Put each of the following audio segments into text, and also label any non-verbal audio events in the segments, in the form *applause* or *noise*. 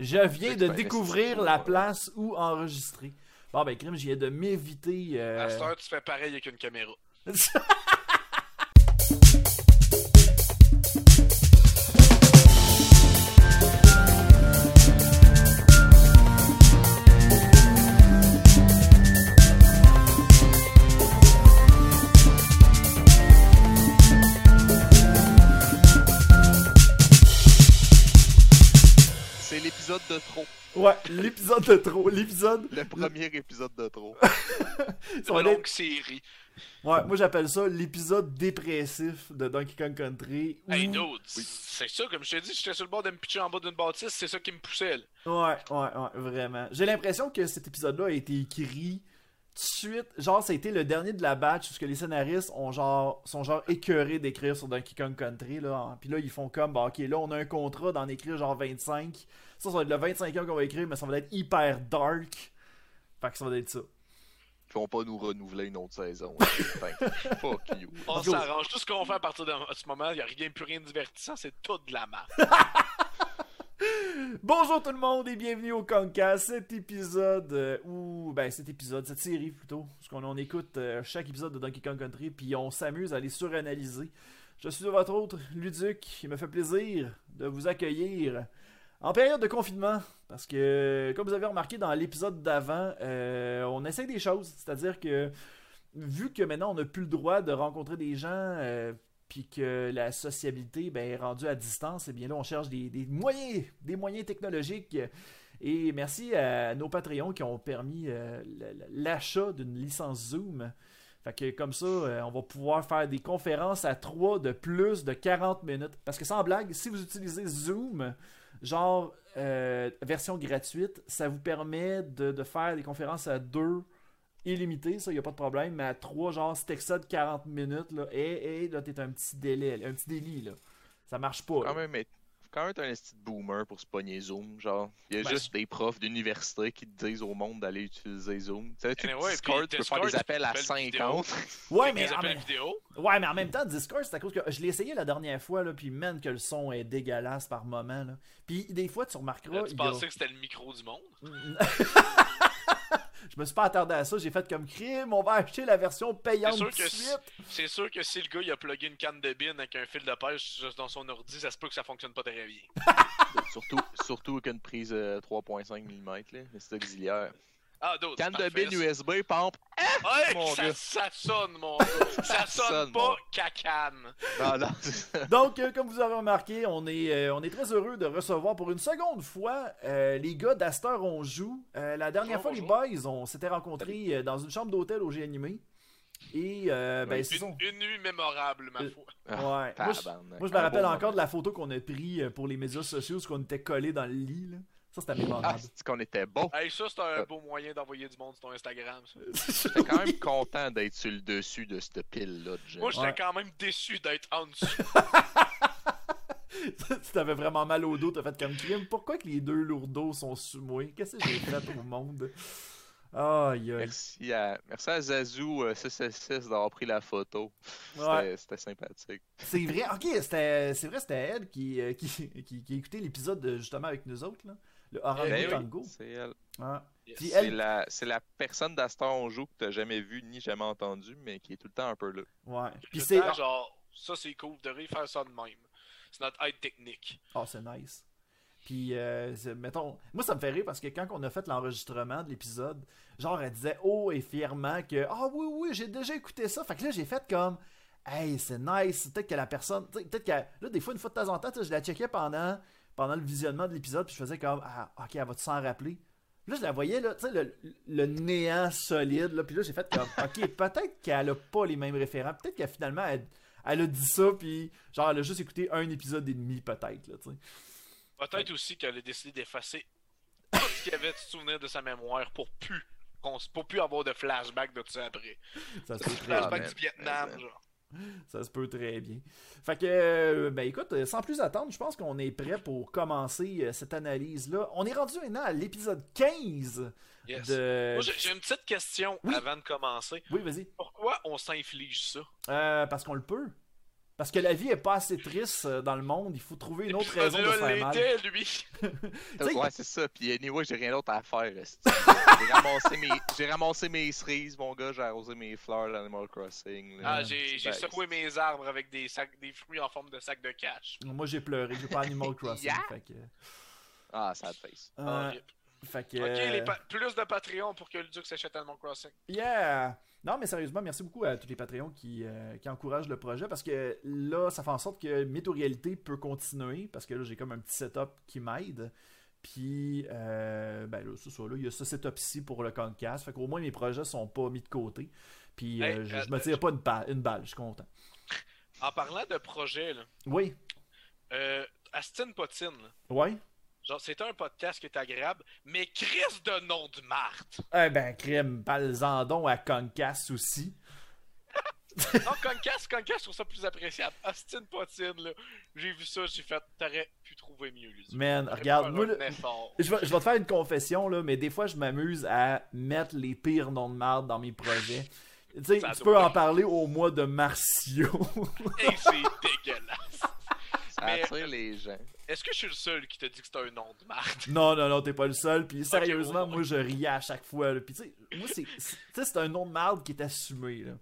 Je viens de découvrir la place où enregistrer. Bon, ben, crime, viens de m'éviter. Euh... À cette heure, tu fais pareil avec une caméra. *laughs* de trop. Ouais, l'épisode de trop. L'épisode. Le premier épisode de trop. *laughs* C'est une être- longue série. Ouais, moi j'appelle ça l'épisode dépressif de Donkey Kong Country. où- Hey, dude, c'est ça, comme je t'ai dit, j'étais sur le bord de me pitcher en bas d'une bâtisse, c'est ça qui me poussait, là. Ouais, ouais, ouais, vraiment. J'ai l'impression que cet épisode-là a été écrit tout de suite. Genre, ça a été le dernier de la batch parce que les scénaristes ont genre, sont genre écœurés d'écrire sur Donkey Kong Country. Là. Puis là, ils font comme, bah, ok, là, on a un contrat d'en écrire genre 25. Ça, ça va être le 25e qu'on va écrire, mais ça va être hyper dark. Fait que ça va être ça. Ils vont pas nous renouveler une autre saison. Enfin, *laughs* fuck you. On s'arrange. Tout ce qu'on fait à partir de ce moment, il n'y a rien, plus rien de divertissant, c'est tout de la merde. *laughs* Bonjour tout le monde et bienvenue au Concast, cet épisode, euh, ou ben cet épisode, cette série plutôt, parce qu'on on écoute euh, chaque épisode de Donkey Kong Country, puis on s'amuse à les suranalyser. Je suis votre autre, Luduc, il me fait plaisir de vous accueillir en période de confinement, parce que, comme vous avez remarqué dans l'épisode d'avant, euh, on essaie des choses, c'est-à-dire que, vu que maintenant on n'a plus le droit de rencontrer des gens, euh, puis que la sociabilité ben, est rendue à distance, et bien là, on cherche des, moyens, des moyens technologiques. Et merci à nos Patreons qui ont permis euh, l'achat d'une licence Zoom. Fait que comme ça, euh, on va pouvoir faire des conférences à 3 de plus de 40 minutes. Parce que sans blague, si vous utilisez Zoom, genre euh, version gratuite, ça vous permet de, de faire des conférences à 2 illimité, ça, y a pas de problème, mais à 3, genre, si t'excèdes 40 minutes, là, et, et là, t'es un petit délai, un petit délit, là. Ça marche pas. là. Quand même, être- quand même être un petit boomer pour se pogner Zoom, genre. Il y a Ben, juste des profs d'université qui te disent au monde d'aller utiliser Zoom. Tu sais, tu Anyway, Discord, tu peux faire des appels à tu fais le vidéo. 50. Ouais, mais, en appels même... vidéo. ouais, mais en même temps, Discord, c'est à cause que je l'ai essayé la dernière fois, là, puis man, que le son est dégueulasse par moment, là. Puis des fois, tu remarqueras. Là, tu a- pensais que c'était le micro du monde? *laughs* *laughs* je me suis pas attardé à ça, j'ai fait comme crime, on va acheter la version payante C'est sûr tout de que suite. C'est sûr que si le gars il a plugué une canne de bin avec un fil de pêche juste dans son ordi, ça se peut que ça fonctionne pas très bien. surtout, surtout avec une prise euh, 3.5 mm, là. Mais c'est auxiliaire. Ah, d'autres. Canne de parfait, bin USB, pompe. Ouais, mon ça, gars. ça sonne, mon gars. *laughs* Ça, Ça sonne sonne, pas mon- cacane. Non, non. *laughs* Donc, euh, comme vous avez remarqué, on est, euh, on est très heureux de recevoir pour une seconde fois euh, les gars d'Astor On Joue. Euh, la dernière Bonjour, fois, les boys, on s'était rencontrés euh, dans une chambre d'hôtel au G-Animé. Et, euh, ben, Oui. Une, une nuit mémorable, ma Euh, foi. Ouais. Moi, je, Tabarnak. moi, je me rappelle beau encore moment. de la photo qu'on a pris euh, pour les médias sociaux, parce qu'on était collés dans le lit. Là. Ça, c'était Ah, mémorable. c'est qu'on était bon. Hey, ça, c'est un Euh. beau moyen d'envoyer du monde sur ton Instagram. *laughs* J'étais quand même content d'être sur le dessus de cette pile-là. Moi, j'étais Ouais. quand même déçu d'être en dessous. *laughs* tu t'avais vraiment mal au dos, t'as fait comme crime. Pourquoi que les deux lourdeaux sont sous moi? Qu'est-ce que j'ai fait au monde? Aïe. Merci à, merci à Zazou euh, 666 d'avoir pris la photo. C'était Ouais. c'était sympathique. C'est vrai, ok, c'était, c'est vrai, c'était elle qui, euh, qui, qui, qui a écouté l'épisode justement avec nous autres, là. Le Orango Eh oui, Tango. C'est elle. C'est elle, la, c'est la personne d'Astor on joue que t'as jamais vu ni jamais entendu, mais qui est tout le temps un peu là. ouais. Puis c'est. genre, ça c'est cool, de faire ça de même. C'est notre aide technique. Oh, c'est nice. Puis, euh, mettons, moi ça me fait rire parce que quand on a fait l'enregistrement de l'épisode, genre elle disait haut et fièrement que Ah oui, oui, j'ai déjà écouté ça. Fait que là, j'ai fait comme Hey, c'est nice. Peut-être que la personne. tu sais, Peut-être que. Là, des fois, une fois de temps en temps, je la checkais pendant, pendant le visionnement de l'épisode, puis je faisais comme Ah, ok, elle va te s'en rappeler. Puis là, je la voyais, là, tu sais, le, le néant solide, là, puis là, j'ai fait comme Ok, *laughs* peut-être qu'elle a pas les mêmes référents. Peut-être qu'elle finalement, elle, elle a dit ça, puis genre, elle a juste écouté un épisode et demi, peut-être, là, tu sais. Peut-être aussi qu'elle a décidé d'effacer tout ce qu'il y avait de souvenirs de sa mémoire pour plus, pour plus avoir de flashback de tout ça après. Ça Ah, Flashback du Vietnam, genre. Ça se peut très bien. Fait que, euh, ben écoute, sans plus attendre, je pense qu'on est prêt pour commencer euh, cette analyse-là. On est rendu maintenant à l'épisode 15 Yes. de... Moi, j'ai j'ai une petite question Oui. avant de commencer. Oui, vas-y. Pourquoi on s'inflige ça? Euh, parce qu'on le peut. Parce que la vie est pas assez triste euh, dans le monde, il faut trouver une autre raison de faire mal. lui. *laughs* Ouais, c'est ça. Puis anyway, j'ai rien d'autre à faire. J'ai ramassé mes, j'ai ramassé mes cerises, mon gars. J'ai arrosé mes fleurs d'Animal Crossing. là. Ah, j'ai j'ai Ben, secoué mes arbres avec des sacs, des fruits en forme de sac de cash. Moi j'ai pleuré, j'ai pas Animal Crossing. *laughs* Yeah. Fait que. Ah, sad face. euh, Ah, fait que. Ok, les pa- plus de Patreon pour que le Duc s'achète Animal Crossing. Yeah! Non, mais sérieusement, merci beaucoup à tous les Patreons qui, euh, qui encouragent le projet parce que là, ça fait en sorte que Mytho-Réalité peut continuer parce que là, j'ai comme un petit setup qui m'aide. Puis, euh, ben là, ça, là, il y a ce setup-ci pour le Concast. Fait qu'au moins, mes projets sont pas mis de côté. Puis, Hey, euh, je, euh, je me tire pas une, balle, je suis content. En parlant de projet, là, Oui, euh, Astin Potine, là, ouais. Genre, c'était un podcast qui est agréable, mais Chris de nom de Marthe. Eh ben, crime, balzandon à Concast aussi. *laughs* Non, Concast, Concast, je trouve ça plus appréciable. Astin Potine, là, j'ai vu ça, j'ai fait, t'aurais pu trouver mieux, lui. Man, regarde, moi, le-. Je vais, je vais te faire une confession, là, mais des fois, je m'amuse à mettre les pires noms de marde dans mes projets. *laughs* Tu sais, tu peux en parler au mois de Martio. *laughs* Et c'est dégueulasse. Mais- attire les gens. Est-ce que je suis le seul qui te dit que c'est un nom de Marthe? non, non, non, t'es pas le seul. Puis sérieusement, moi, je riais à chaque fois. là. Puis tu sais, moi, c'est c'est- tu sais, c'est un nom de marde qui est assumé. Là.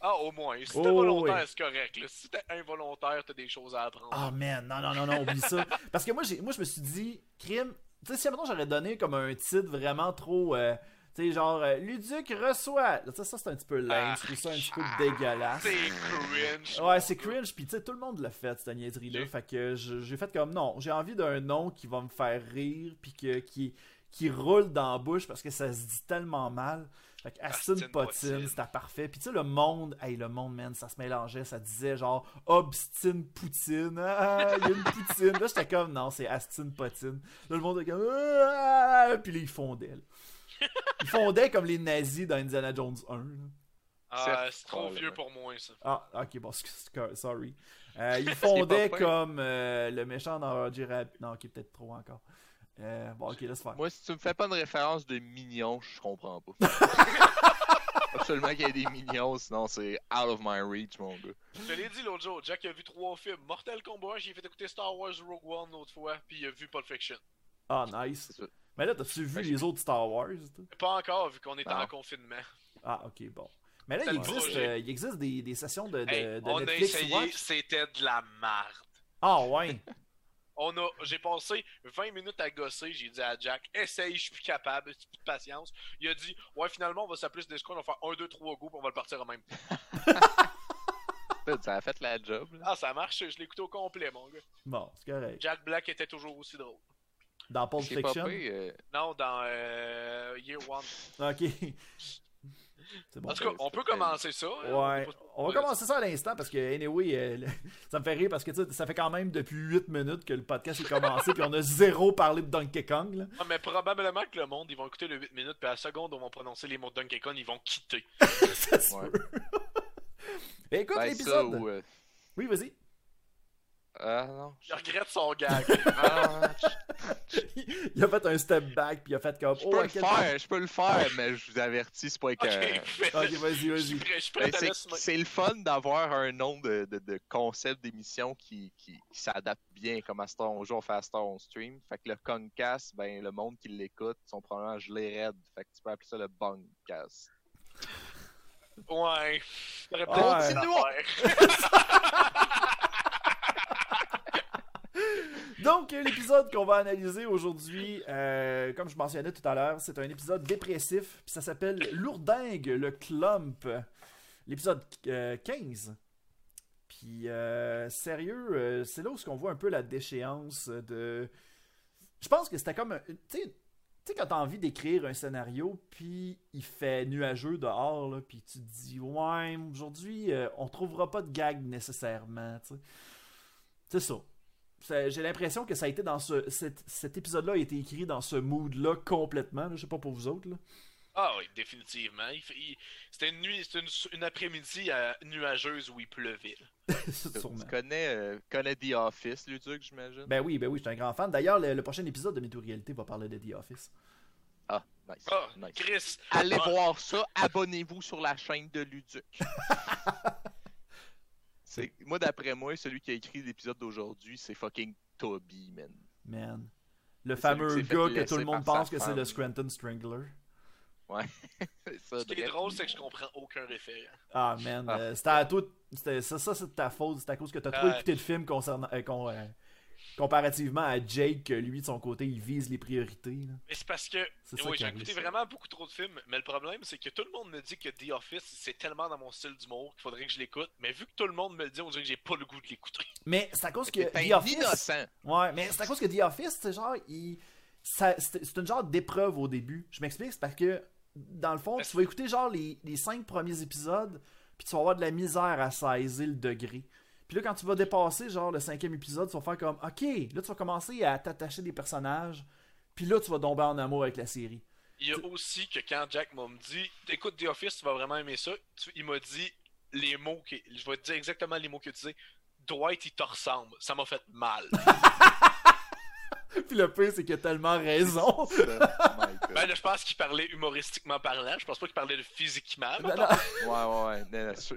Ah, au moins. Si Oh, t'es volontaire, oui. c'est correct. Là. Si t'es involontaire, t'as des choses à apprendre. Ah, man, non, non, non, non, oublie ça. Parce que moi, j'ai, moi je me suis dit, crime, tu sais, si maintenant j'aurais donné comme un titre vraiment trop. euh, tu sais, genre, euh, Luduc reçoit. Ça, c'est un petit peu lame. Ah, Je trouve ça un petit peu dégueulasse. C'est cringe. Ouais, c'est cringe, pis tu sais, tout le monde l'a fait, cette niaiserie-là. Fait que j'ai fait comme non, j'ai envie d'un nom qui va me faire rire, puis que, qui, qui roule dans la bouche parce que ça se dit tellement mal. Fait que Aston Potine, Potine. c'était parfait. Puis tu sais, le monde, hey, le monde, man, ça se mélangeait, ça disait genre Obstine Poutine, ah, il y a une Poutine. Là, j'étais comme non, c'est Aston Potine. Là, le monde était comme ah, puis là, ils fondaient. Ils fondaient comme les nazis dans Indiana Jones 1. là. Ah, c'est trop vieux pour moi, ça. Ah, ok, bon, *laughs* sorry. Euh, il fondait *laughs* pas fin. comme euh, le méchant dans Roger Rabbit. Non, ok, peut-être trop encore. Euh, bon, ok, laisse faire. Moi, si tu me fais pas une référence de mignon, je comprends pas. *laughs* Absolument qu'il y ait des mignons, sinon c'est out of my reach, mon gars. Je te l'ai dit l'autre jour, Jack a vu trois films. Mortal Kombat, j'ai fait écouter Star Wars Rogue One l'autre fois, puis il a vu Pulp Fiction. Ah, nice. Mais là, t'as-tu vu Ben, les autres Star Wars? Pas encore, vu qu'on est Ah. en confinement. Ah, ok, bon. Mais là, il existe, euh, il existe des, des sessions de, de, Hey, de on a essayé, Watch? c'était de la merde. Ah, ouais. *laughs* On a, j'ai passé 20 minutes à gosser, j'ai dit à Jack, essaye, je suis plus capable, j'ai plus de patience. Il a dit, ouais, finalement, on va s'appeler ce Discord, on va faire 1, 2, 3 go, puis on va le partir en même temps. *laughs* Ça a fait la job. là. Ah, ça marche, je l'ai écouté au complet, mon gars. Bon, c'est correct. Jack Black était toujours aussi drôle. Dans Pulp Fiction? euh, Non, dans euh, Year One. Ok. C'est bon. En tout cas, on peut commencer ça. hein, Ouais, on va commencer ça à l'instant parce que, anyway, euh, *laughs* ça me fait rire parce que tu sais, ça fait quand même depuis 8 minutes que le podcast est commencé puis on a zéro parlé de Donkey Kong. Là. Ah, mais probablement que le monde, ils vont écouter le 8 minutes, puis à la seconde où on va prononcer les mots de Donkey Kong, ils vont quitter. *laughs* ça se Ouais. peut. *laughs* Écoute ben, l'épisode. ou, euh, Oui, vas-y. Ah non. Il regrette son gag. Ah, *laughs* il a fait un step back puis il a fait comme. je Oh, peux le faire, je peux le faire, mais je vous avertis, c'est pas que. *laughs* Ok, vas-y, vas-y. c'est- le fun d'avoir un nom de, de, de concept d'émission qui, qui, qui s'adapte bien comme à Star on joue, on fait à Star on stream. Fait que le Concast, ben le monde qui l'écoute sont probablement gelés raides. Fait que tu peux appeler ça le Bongcast. Ouais. T'aurais *laughs* Ouais. peut-être dû l'affaire. Donc, euh, l'épisode qu'on va analyser aujourd'hui, euh, comme je mentionnais tout à l'heure, c'est un épisode dépressif, puis ça s'appelle Lourdingue, le clump. L'épisode euh, 15. Puis, euh, sérieux, euh, c'est là où on voit un peu la déchéance de... Je pense que c'était comme... Tu sais, quand t'as envie d'écrire un scénario, puis il fait nuageux dehors, là, puis tu te dis, ouais, aujourd'hui, euh, on trouvera pas de gag nécessairement. C'est ça. J'ai l'impression que ça a été dans ce. Cet, cet épisode-là a été écrit dans ce mood-là complètement. là. Je sais pas pour vous autres. Là. Ah oui, définitivement. Il fait- il- C'était une nuit, c'était une, une après-midi euh, nuageuse où il pleuvait. *laughs* Tu connais, euh, connais The Office, Luduc, j'imagine? Ben oui, ben oui, je suis un grand fan. D'ailleurs, le, le prochain épisode de Météo Réalité va parler de The Office. Ah, nice. Ah, nice. Chris. Allez Ah, voir ça, abonnez-vous sur la chaîne de Luduc. *laughs* C'est- Moi, d'après moi, celui qui a écrit l'épisode d'aujourd'hui, c'est fucking Toby, man. Man. Le fameux gars que tout le monde pense que c'est le. Scranton Strangler. *laughs* Ça, Ce qui est drôle, c'est que je comprends aucun référent. Ah, man. Ah. euh, c'était à toi. Ça, ça c'est de ta faute. C'est à cause que t'as trop Ouais. écouté de films concernant. euh, con- euh, comparativement à Jake, que lui, de son côté, il vise les priorités. là. Mais c'est parce que C'est ça oui, qui j'ai écouté vraiment beaucoup trop de films, mais le problème c'est que tout le monde me dit que The Office c'est tellement dans mon style d'humour qu'il faudrait que je l'écoute, mais vu que tout le monde me le dit, on dirait que j'ai pas le goût de l'écouter. *laughs* Mais c'est à cause que The un Office. innocent. Ouais, mais c'est à cause que The Office, c'est genre, il... c'est une genre d'épreuve au début. Je m'explique, c'est parce que, dans le fond, tu vas écouter genre les, les cinq premiers épisodes, puis tu vas avoir de la misère à saisir le degré. Puis là, quand tu vas dépasser genre le cinquième épisode, tu vas faire comme, ok, là tu vas commencer à t'attacher des personnages, puis là tu vas tomber en amour avec la série. Il y a aussi que quand Jack m'a dit écoute The Office, tu vas vraiment aimer ça, tu- il m'a dit les mots que je vais te dire exactement les mots que tu dis. Dwight il te ressemble, ça m'a fait mal. *laughs* puis le pire, c'est qu'il a tellement raison. *laughs* Oh ben là, je pense qu'il parlait humoristiquement parlant, je pense pas qu'il parlait de physiquement. Non. Ouais, ouais, ouais. *laughs* Sure,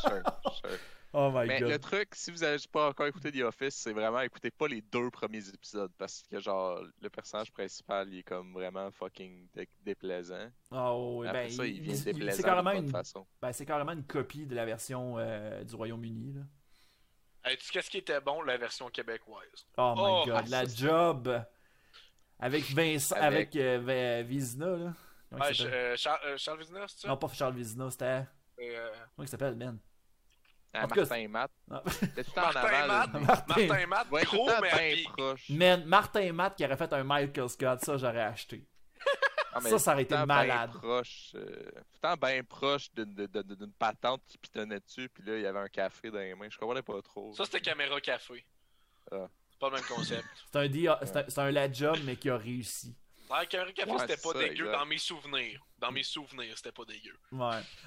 sure. Oh my Mais god. le truc, si vous avez pas encore écouté The Office, c'est vraiment écoutez pas les deux premiers épisodes parce que genre le personnage principal il est comme vraiment fucking dé- déplaisant. Oh, ouais, Après ben, ça, il vient il- déplaisant c'est de carrément, bonne une... façon. ben, c'est carrément une copie de la version euh, du Royaume-Uni. Là. Hey, tu sais qu'est-ce qui était bon, la version québécoise? Oh my Oh, god, ah, la c'est- job avec Vincent, avec, Avec- euh, là. Euh, Charles, Charles Vizina, c'est ça? Non, pas Charles Vizina, c'était. Euh, Comment il s'appelle, man Ah, Martin Matt. Tout temps en Martin aval. Matt? Martin. Martin Matt, Ouais, gros, mais bien proche. Man, Martin Matt qui aurait fait un Michael Scott, ça j'aurais acheté. Ah, ça, ça aurait été malade. proche, euh, le temps bien proche d'une d'une- patente qui pitonnait dessus, puis là, il y avait un café dans les mains. Je comprenais pas trop. Ça, c'était Caméra Café. Ah. C'est pas le même concept. C'est un, un, un la job, mais qui a réussi. Ouais, Caméra Café, Ouais, c'était pas ça, dégueu exact. dans mes souvenirs. Dans mes souvenirs, c'était pas dégueu. Ouais.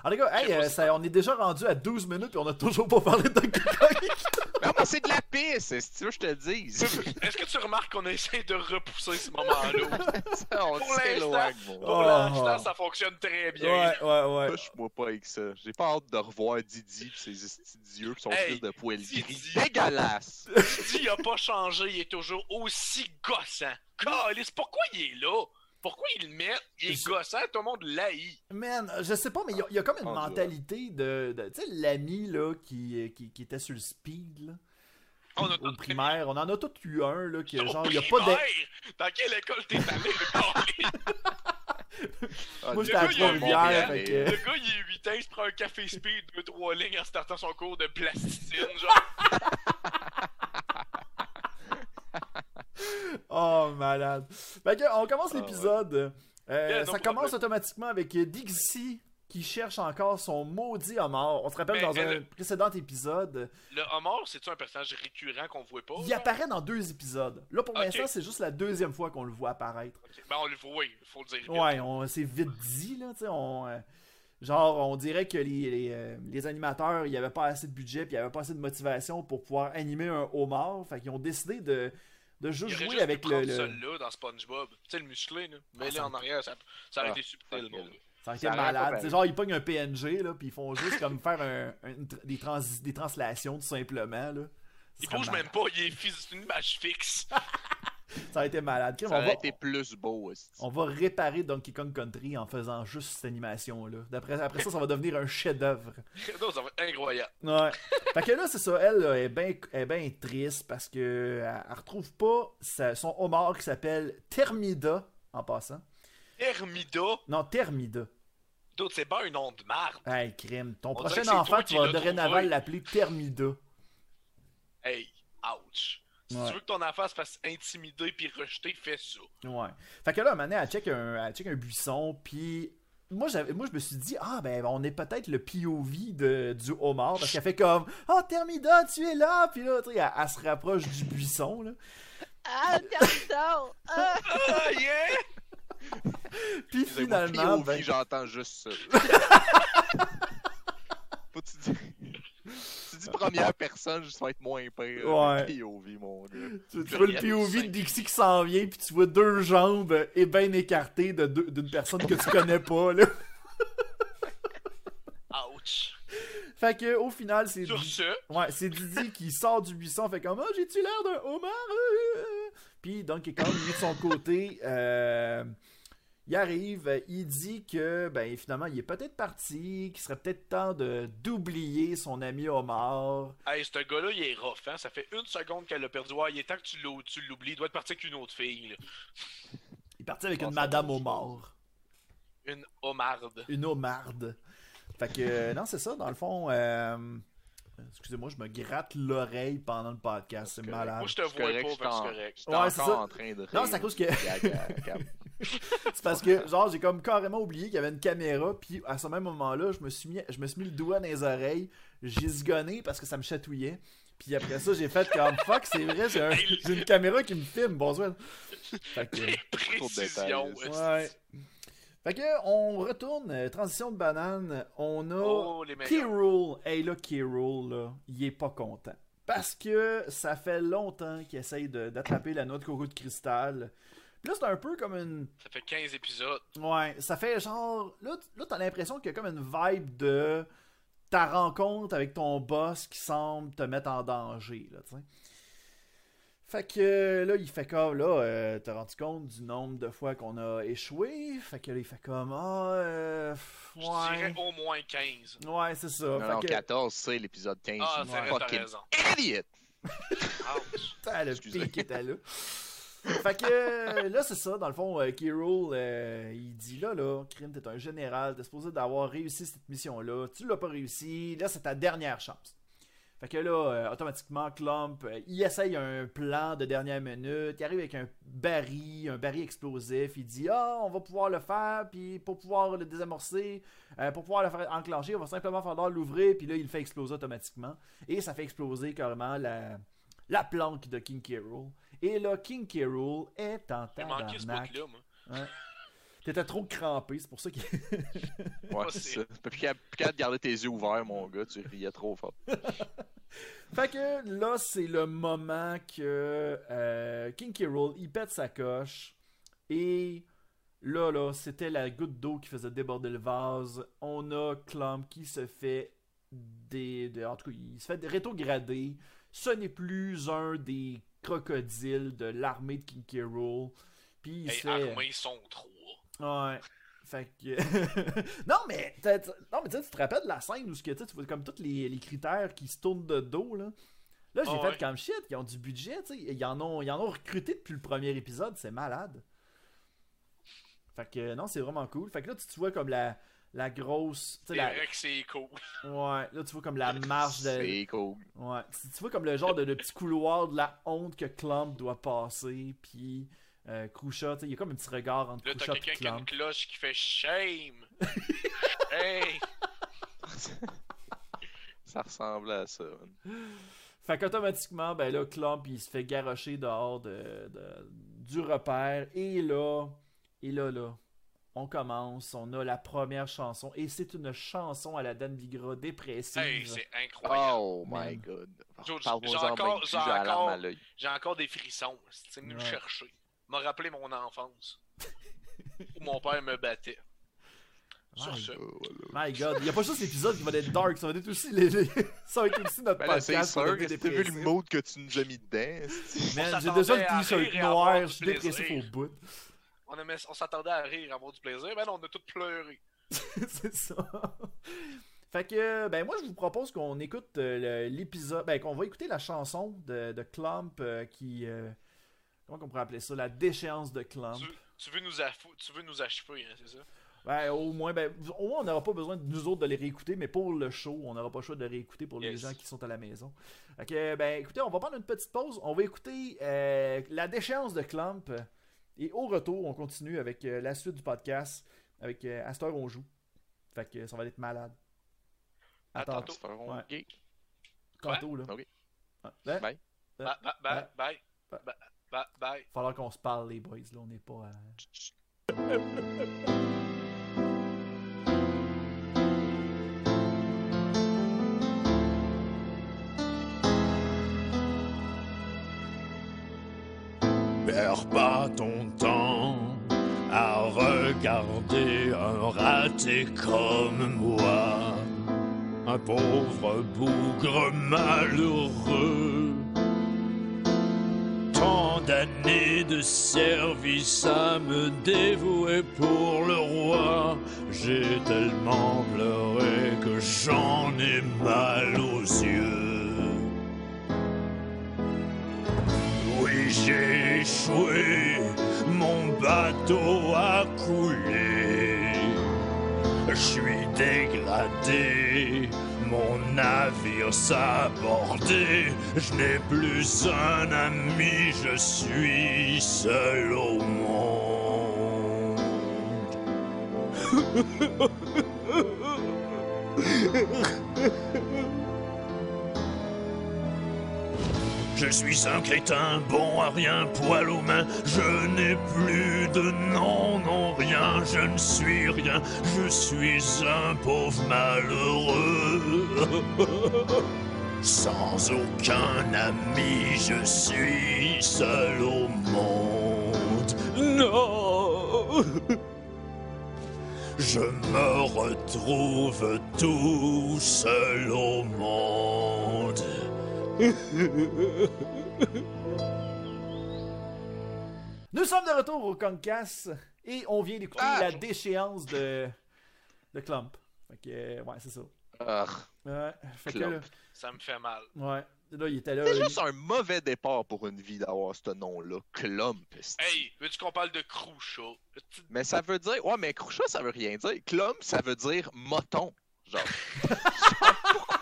Alors, les gars, hey, euh, ça- on est déjà rendu à 12 minutes et on a toujours pas parlé de Donkey Kong. *laughs* Non, mais c'est de la pisse, si tu veux, je te le dise. Est-ce que tu remarques qu'on essaie de repousser ce moment-là? *laughs* On Pour mon Pour Oh. l'instant, ça fonctionne très bien. ouais, ouais, ouais. Touche-moi pas avec ça. J'ai pas hâte de revoir Didi pis ses pis son Hey, fils de poil gris. Didi. Dégueulasse! Didi, il a pas changé, il est toujours aussi gossant. Calice, pourquoi il est là? Pourquoi il le met? Il est Je- gossant, tout le monde l'haït? Man, je sais pas, mais il y a- il y, a comme une Oh, mentalité de. de- tu sais, l'ami, là, qui, qui, qui était sur le speed, là. On a Au tous primaire, on en a tous eu un, là, qui, Au genre, il y a pas de. Dans quelle école t'es allé, le gars? *laughs* Ah, Moi, j'étais à Le gars, il a un Trois-Rivières. Le gars, il est 8 ans, il se prend un café speed, 2-3 lignes en startant son cours de plasticine, genre. *laughs* *laughs* Oh, malade. Fait que, on commence Ah, l'épisode. Euh, Yeah, ça commence automatiquement avec Dixie qui cherche encore son maudit homard. On se rappelle Mais dans un précédent épisode. Le homard, c'est-tu un personnage récurrent qu'on voit pas? Il genre? apparaît dans deux épisodes. Là, pour l'instant, c'est juste la deuxième fois qu'on le voit apparaître. Ok, Ben, on le voit, oui, faut le dire. Ouais, on, c'est vite dit, là, tu sais, on... euh, genre, on dirait que les, les, euh, les animateurs, il n'y avait pas assez de budget, puis il n'y avait pas assez de motivation pour pouvoir animer un homard, fait qu'ils ont décidé de, de juste jouer juste avec le... le- celui-là dans SpongeBob. Tu sais, le musclé, là. Mais ça- là, en arrière, ça, ça aurait Ah, été subtil, mon. Ça aurait été malade. C'est genre, ils pognent un PNG, là, puis ils font juste comme faire un, un- des, trans, des translations, tout simplement, là. Il bouge même pas, il est une image fixe. *laughs* Ça aurait été malade. Ça on, aurait va, été plus beau, aussi. on va réparer Donkey Kong Country en faisant juste cette animation-là. D'après- Après ça, ça va devenir un chef-d'œuvre. *laughs* non, ça va être incroyable. Ouais. fait que là, c'est ça. Elle là, est bien est ben triste parce que elle, elle retrouve pas sa- son homard qui s'appelle Thermida, en passant. Hermida, Non, Thermida. d'autres, c'est pas un nom de marde. Hey, crime. Ton On prochain enfant, tu vas dorénavant l'appeler Thermida. Hey, ouch. Si Ouais. tu veux que ton enfant se fasse intimider puis rejeter, fais ça. Ouais. Fait que là, maintenant, elle check un, elle check un buisson, puis moi, j'avais- moi, je me suis dit, ah, ben, on est peut-être le POV de, du homard, parce qu'elle fait comme, oh, Thermida, tu es là, puis là, tu sais, elle, elle se rapproche du buisson, là. Ah, pardon! Ah! Ah, yeah! *laughs* Puis finalement, POV, ben, j'entends juste ça. *laughs* Faut que tu dis... Première personne, ça va être moins pire. Ouais. POV, mon gars. tu, tu vois le POV de. Dixie qui s'en vient, puis tu vois deux jambes et bien écartées de deux- d'une personne que tu connais pas, là. Ouch. Fait que au final, c'est Sur ce, ouais, c'est Didi qui sort du buisson, fait comme oh, j'ai-tu l'air d'un homard? Euh. Puis Donkey Kong, lui de son côté, euh, il arrive, euh, il dit que ben finalement il est peut-être parti, qu'il serait peut-être temps de d'oublier son ami homard. hey, ce gars-là, il est rough, hein. Ça fait une seconde qu'elle l'a perdu. Ouais, il est temps que tu l'ou- tu l'oublies. Il doit être parti avec une autre fille, là. Il est parti avec une madame homard. Une homarde. Une homarde. Fait que, euh, non, c'est ça, dans le fond. euh, Excusez-moi, je me gratte l'oreille pendant le podcast, c'est malade. Moi, je te vois correct, pas, c'est t'en- correct. J'étais Ouais, c'est encore ça. en train de Non, c'est à cause que. *laughs* C'est parce que, genre, j'ai comme carrément oublié qu'il y avait une caméra, puis à ce même moment-là, je me suis mis, je me suis mis le doigt dans les oreilles, j'ai zigonné parce que ça me chatouillait. Puis après ça, j'ai fait comme fuck, c'est vrai, j'ai un- j'ai une caméra qui me filme, bonsoir. Fait que. Précision. Ouais. Fait que, on retourne, euh, transition de banane, on a. Oh, les Key meilleurs. Rool, hey là, Key Rool, là, il est pas content. Parce que ça fait longtemps qu'il essaye de- d'attraper la noix de coco de cristal. Puis là, c'est un peu comme une. Ça fait 15 épisodes. Ouais, ça fait genre. Là, là t'as l'impression qu'il y a comme une vibe de ta rencontre avec ton boss qui semble te mettre en danger, là, tu sais. Fait que là, il fait comme, là, euh, t'as rendu compte du nombre de fois qu'on a échoué. Fait que là, il fait comme, ah, euh, Je dirais ouais. au moins 15. Ouais, c'est ça. Non, Fait non, que- 14, c'est l'épisode 15. Ah, c'est t'as fucking raison. idiot! Ouch. Putain, le pic était là. Fait que euh, là, c'est ça, dans le fond, euh, Kirill, euh, il dit là, là, Crime, t'es un général, t'es supposé d'avoir réussi cette mission-là, tu l'as pas réussi, là, c'est ta dernière chance. Fait que là, automatiquement, Clump, il essaye un plan de dernière minute, il arrive avec un baril, un baril explosif, il dit Ah, on va pouvoir le faire, puis pour pouvoir le désamorcer, pour pouvoir le faire enclencher, on va simplement falloir l'ouvrir, puis là, il le fait exploser automatiquement. Et ça fait exploser carrément la, la planque de King K. Et là, King K. Rool est en J'ai manqué ce tabarnak. bout-là, moi. T'étais trop crampé, c'est pour ça qu'il... *laughs* Ouais, c'est ça. Puis plus qu'à garder tes yeux ouverts, mon gars, tu riais trop fort. *laughs* Fait que là, c'est le moment que euh, King K. Rool, il pète sa coche. Et là, là, c'était la goutte d'eau qui faisait déborder le vase. On a Clump qui se fait des... des- en tout cas, il se fait rétrograder. Ce n'est plus un des crocodiles de l'armée de King K. Rool. Puis il Hey, se fait... sont trois. Ouais. Fait que. *laughs* non, mais. Non, mais tu te rappelles de la scène où ce que, tu vois comme tous les, les critères qui se tournent de dos, là. Là, j'ai Ah fait ouais. comme shit, ils ont du budget, tu sais. Ils en ont, ils en ont recruté depuis le premier épisode, c'est malade. Fait que, non, c'est vraiment cool. Fait que là, tu, tu vois comme la, la grosse. Tu sais, C'est la... vrai que c'est cool. *laughs* Ouais, là, tu vois comme la marche de. C'est cool. Ouais, tu, tu vois comme le genre de, de petit couloir de la honte que Clump doit passer, puis. Euh, Krusha, tu sais, il y a comme un petit regard entre Là, t'as Krusha et quelqu'un qui a une cloche qui fait shame. *laughs* hey! *laughs* Ça ressemblait à ça. man. Fait qu'automatiquement, ben là, Clump, il se fait garrocher dehors de, de- du repère. Et là, et là, là, on commence. On a la première chanson. Et c'est une chanson à la Dan Bigra dépressive. Hey, c'est incroyable. Oh Man. my god. Parle-moi j'ai en encore- des frissons. C'est venu me Ouais. chercher. M'a rappelé mon enfance. où mon père me battait. *laughs* Sur Ouais. ce. Oh. My god, il n'y a pas juste l'épisode qui va être dark, ça va être aussi, les, les- *laughs* ça va être aussi notre Ben c'est podcast. pour sûr, vu le mode que tu nous as mis dedans? j'ai déjà le t-shirt noir, je suis dépressif au bout. On, aimait- on s'attendait à rire, à avoir du plaisir. Ben non, on a tous pleuré. *laughs* c'est ça. Fait que, ben moi, je vous propose qu'on écoute euh, l'épisode, ben qu'on va écouter la chanson de, de Clump euh, qui, euh, comment on pourrait appeler ça, la déchéance de Clump. Tu, tu veux nous tu veux nous achever, hein, c'est ça? Ben, au moins, ben, au moins, on n'aura pas besoin de nous autres de les réécouter, mais pour le show, on n'aura pas le choix de les réécouter pour les gens qui sont à la maison. Fait que, ben, écoutez, on va prendre une petite pause. On va écouter la déchéance de Clump. Et au retour, on continue avec euh, la suite du podcast. Avec euh, Astor, on joue. Fait que ça va être malade. À À tantôt. Rond Ouais. Tantôt, là. Ok. Ah, hein? Bye. Bye, bye, bye, bye. Bye. Bye, bye, bye. Falloir qu'on se parle, les boys. Là, on n'est pas. euh, *laughs* Pas ton temps à regarder un raté comme moi. un pauvre bougre malheureux. Tant d'années de service à me dévouer pour le roi, j'ai tellement pleuré que j'en ai mal aux yeux. J'ai échoué, mon bateau a coulé. Je suis dégradé, mon navire sabordé. Je n'ai plus un ami, je suis seul au monde. *laughs* Je suis un crétin, bon à rien, poil aux mains. Je n'ai plus de nom, non rien, je ne suis rien. Je suis un pauvre malheureux. *laughs* Sans aucun ami, je suis seul au monde. Non! Je me retrouve tout seul au monde. Nous sommes de retour au Concast et on vient d'écouter Ah! la déchéance de, de Clump. Fait que, euh, ouais, c'est ça. Ah, Ouais, fait que, Clump. Ça me fait mal. ouais, là, il était là. C'est il- juste un mauvais départ pour une vie d'avoir ce nom-là, Clump. Hey, veux-tu qu'on parle de Croucha? Mais ça veut dire. Ouais, mais Croucha, ça veut rien dire. Clump, ça veut dire moton. Genre. *laughs* Genre, pourquoi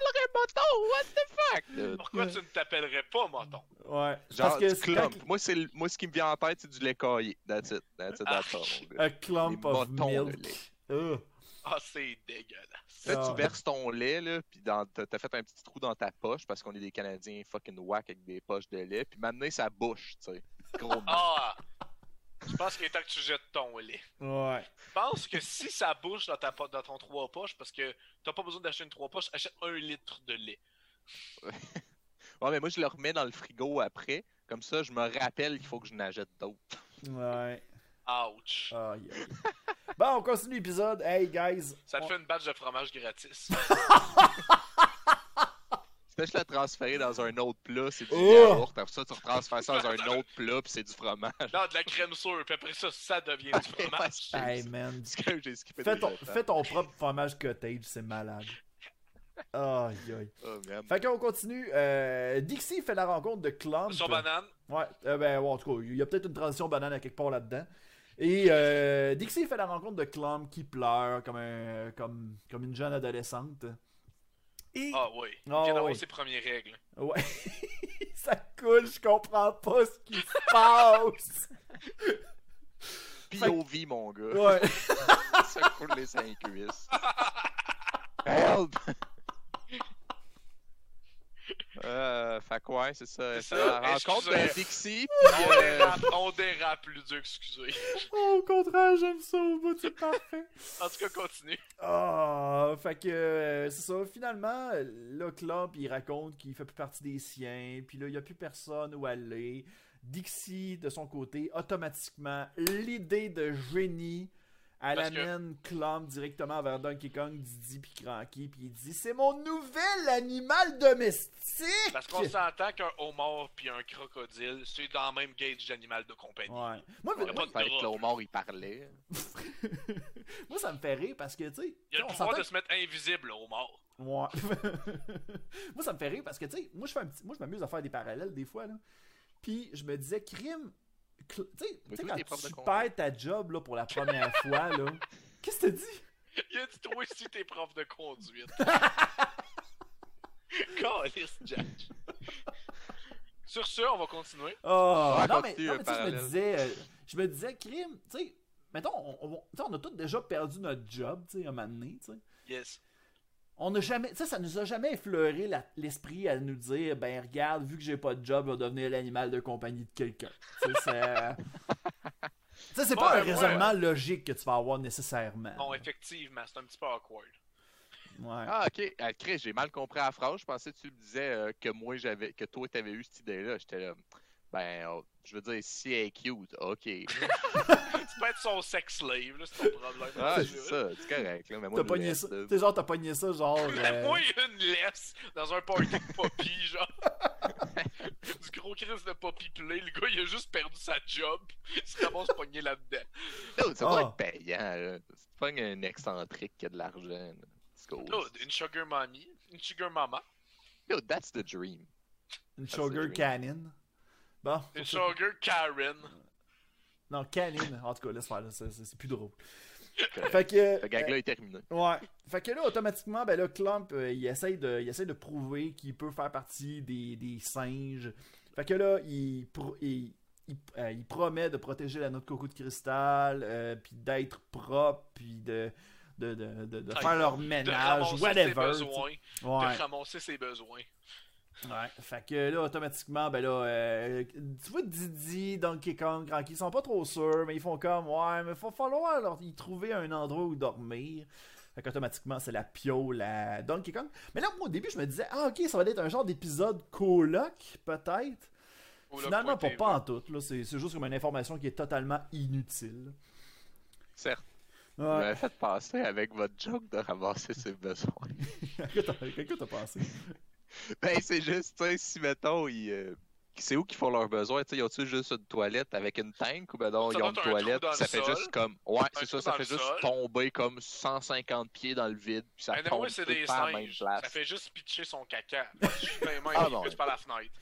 tu t'appellerais moton? What the fuck? dude? Pourquoi tu ne t'appellerais pas Moton? Ouais, Genre, parce que du c'est quand clump. Moi, c'est moi, ce qui me vient en tête, c'est du lait caillé. That's it. That's it, that's all, mon gars. A clump Les of milk. Ah, c'est dégueulasse. Là, Ah. tu verses ton lait, là, pis dans, t'as fait un petit trou dans ta poche parce qu'on est des Canadiens fucking whack avec des poches de lait, puis maintenant ça bouche, tu sais. Gros. Ah! Je pense qu'il est temps que tu jettes ton lait. Ouais. Je pense que si ça bouge dans, ta, po- dans ton 3 poches, parce que t'as pas besoin d'acheter une 3 poches, achète un litre de lait. *laughs* Ouais, mais moi, je le remets dans le frigo après. Comme ça, je me rappelle qu'il faut que je n'achète d'autres. Ouais. Ouch. Aïe, aïe. Bon, on continue l'épisode. Hey, guys. Ça te on- fait une badge de fromage gratis. *laughs* Tu fais le transférer dans un autre plat, c'est du Oh! yaourt. Après ça, tu retransfères ça dans un autre plat, puis c'est du fromage. non, de la crème sûre, puis après ça, ça devient du fromage. Hey, man. Fais ton, fais ton propre fromage cottage, c'est malade. Aïe, aïe. Oh, man. Fait qu'on continue. Euh, Dixie fait la rencontre de Clump. Sur banane. Ouais, euh, ben, ouais, en tout cas, il y a peut-être une transition banane à quelque part là-dedans. Et euh, Dixie fait la rencontre de Clump qui pleure comme, un, comme, comme une jeune adolescente. Et. Ah oui. Il Ah vient d'avoir oui. ses premières règles. Ouais. *laughs* Ça coule, je comprends pas ce qui se passe. POV, mon gars. Ouais. *laughs* ça coule les cinq cuisses. Help! Euh, fait quoi, ouais, c'est ça. Ça, la rencontre de Dixie, On euh, dérape, on dérape, plus dur, excusez. *laughs* Oh, au contraire, j'aime ça au bout, c'est parfait. En tout cas, continue. Ah, fait que euh, c'est ça. Finalement, là, Clump, il raconte qu'il fait plus partie des siens. Puis là, il n'y a plus personne où aller. Dixie, de son côté, automatiquement, l'idée de génie, elle Parce que- amène Clump directement vers Donkey Kong, Didi puis Cranky. Puis il dit C'est mon nouvel animal domestique Parce qu'on s'entend qu'un homard puis un crocodile, c'est dans le même gauge d'animal de compagnie. Ouais. Moi, Il y a pas de fallait que il parlait. *laughs* moi, ça me fait rire parce que, tu sais, Il y a le pouvoir de se mettre invisible, le homard. Ouais. *laughs* moi, ça me fait rire parce que, tu sais, moi, je fais un petit... moi, je m'amuse à faire des parallèles des fois, là. Puis, je me disais, crime. Cl- Tu sais, tu quand tu perds ta job, là, pour la première *laughs* fois, là. Qu'est-ce que t'as dit? Il a dit toi aussi t'es prof de conduite. *laughs* Calice, Jack. Sur ce, on va continuer. Oh, non, mais, continue, non, mais tu sais, je me disais, euh, je me disais, crime, tu sais, mettons, on, on, tu on a tous déjà perdu notre job, tu sais, un moment donné, tu sais. Yes. On n'a jamais, tu sais, ça nous a jamais effleuré la- l'esprit à nous dire, ben regarde, vu que j'ai pas de job, je vais devenir l'animal de compagnie de quelqu'un. Tu sais, c'est. *laughs* Tu sais, c'est pas un ouais. raisonnement logique que tu vas avoir nécessairement. Bon, effectivement, c'est un petit peu awkward. Ouais. Ah, ok. Ah, Chris, j'ai mal compris la phrase. Je pensais que tu me disais euh, que moi, j'avais, que toi, t'avais eu cette idée-là. J'étais là. Ben, oh, je veux dire, si elle est cute, ok. *laughs* Tu peux être son sex slave, là, c'est ton problème. Ah, c'est ça, c'est correct. Là, mais moi, T'as pogné ça. sais, genre, t'as pogné ça, genre. *laughs* Mais euh, moi, il y a une laisse dans un party de Poppy, genre. *laughs* du gros crise de Poppy Play. Le gars, il a juste perdu sa job. Il se ramasse pogné là-dedans. Dude, ça va Ah. être payant, là. C'est pas un excentrique qui a de l'argent. Dude, une sugar mommy, une sugar mama, Yo, that's the dream. Une c'est Sugar dream. Cannon. Bon. que- sugar Karen. Non, Cannon. En tout cas, laisse faire, c'est c'est plus drôle. Fait que. Ce gag-là est terminé. Ouais. Fait que là, automatiquement, ben là, Clump, euh, il, essaye de, il essaye de prouver qu'il peut faire partie des, des singes. Fait que là, il, pro- il, il, euh, il promet de protéger la noix de coco de cristal, euh, puis d'être propre, puis de, de, de, de, de faire leur De ménage, whatever. besoins. Ouais. De ramasser ses besoins. Ouais, fait que là, automatiquement, ben là, euh, tu vois Didi, Donkey Kong, Cranky, ils sont pas trop sûrs, mais ils font comme, ouais, mais faut falloir leur y trouver un endroit où dormir. Fait qu'automatiquement, c'est la pio, la Donkey Kong. Mais là, moi, au début, je me disais, ah, ok, ça va être un genre d'épisode coloc, peut-être. Finalement, pas, pas en tout, là. C'est c'est juste comme une information qui est totalement inutile. Certes, vous Ouais. m'avez fait passer avec votre joke de ramasser ses besoins. *laughs* Qu'est-ce que t'as pensé? *laughs* Ben, c'est juste, tu sais, si mettons, ils. euh, C'est où qu'ils font leurs besoins? Tu sais, ils ont-tu juste une toilette avec une tank ou ben non, Ça ils ont une un toilette, ça fait sol. juste comme. Ouais, c'est ça, ça fait juste sol. tomber comme 150 pieds dans le vide, puis ça tombe non, tout des par la même singes. place. Ça fait juste pitcher son caca. Je suis *laughs* Ah non. par la fenêtre.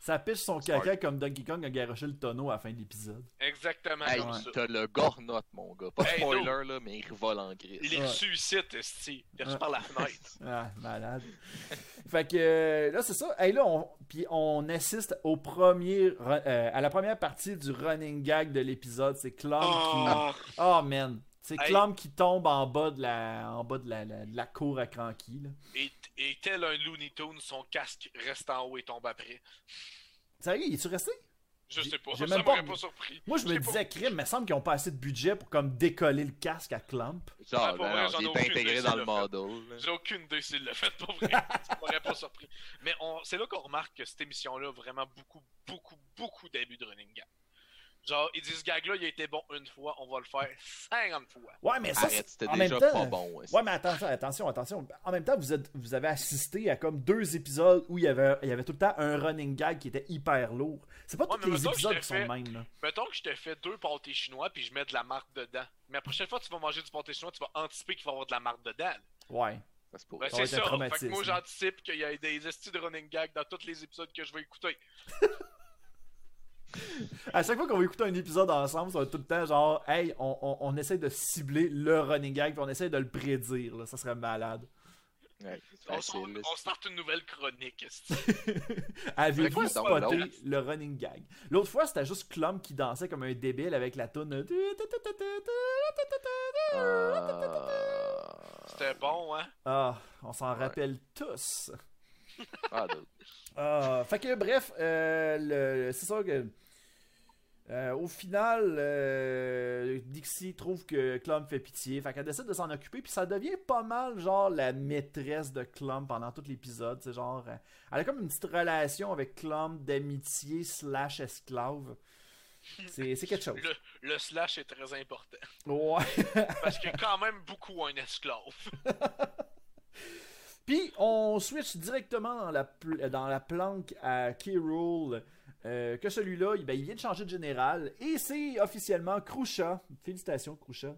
Ça piche son caca comme Donkey Kong a garoché le tonneau à la fin de l'épisode. Exactement Hey, comme Ouais. ça. t'as le gornotte, mon gars. Pas Hey, spoiler, là, mais il revole en gris. Il est Ouais. ressuscite, esti. Il est reçu Ouais. par la fenêtre. *laughs* Ah, malade. *laughs* fait que euh, là, c'est ça. Hey, là, on, puis on assiste au premier, euh, à la première partie du running gag de l'épisode. C'est Clump Oh, qui. Oh man. C'est Hey. Clump qui tombe en bas de la, en bas de la, la- de la cour à Cranky. Là. et, et tel un Looney Tunes, son casque reste en haut et tombe après. Sérieux, il est-tu resté? Je sais pas, j'ai ça même pas- m'aurait pas surpris. Moi, je me pas. disais, crime, il me semble qu'ils ont pas assez de budget pour comme décoller le casque à Clump. Genre, ben vrai, non, j'en ai il est aucune intégré dans le model. J'ai aucune idée s'il l'a fait pour vrai. ça m'aurait pas surpris. Mais on, c'est là qu'on remarque que cette émission-là a vraiment beaucoup, beaucoup, beaucoup d'abus de running gag. Genre, ils disent ce gag-là, il a été bon une fois, on va le faire 50 fois. Ouais, mais ça, Arrête, c'était en même déjà temps, pas bon. ouais. Ouais, mais attention, attention, attention. En même temps, vous, êtes, vous avez assisté à comme deux épisodes où il y, avait, il y avait tout le temps un running gag qui était hyper lourd. C'est pas Ouais, tous les épisodes qui sont le fait- même. Là. Mettons que je te fais deux pâtés chinois puis je mets de la marque dedans. Mais la prochaine fois que tu vas manger du pâté chinois, tu vas anticiper qu'il va y avoir de la marque dedans. Ouais. Ça se pourrait. Ben, c'est ça. Fait que moi, j'anticipe qu'il y a des estis de running gag dans tous les épisodes que je vais écouter. *laughs* *laughs* À chaque fois qu'on va écouter un épisode ensemble, ça va tout le temps genre, hey, on, on, on essaie de cibler le running gag, puis on essaie de le prédire. Là. Ça serait malade. Ouais, On, on starte une nouvelle chronique. *laughs* Avez-vous spoté l'autre? le running gag? L'autre fois, c'était juste Clump qui dansait comme un débile avec la toune. Euh, C'était bon, hein? Ah, on s'en Ouais. rappelle tous. Ah. *laughs* Ah, fait que bref, euh, c'est ça que. euh, au final, euh, Dixie trouve que Clump fait pitié, fait qu'elle décide de s'en occuper, puis ça devient pas mal genre la maîtresse de Clump pendant tout l'épisode. C'est genre, euh, elle a comme une petite relation avec Clump d'amitié slash esclave. C'est c'est quelque chose. Le, le slash est très important. Ouais. Parce qu'il y a quand même beaucoup un esclave. *laughs* Puis on switch directement dans la, pl- dans la planque à K-Rool. euh, que celui-là, il, ben, il vient de changer de général. Et c'est officiellement Krusha. Félicitations, Krusha.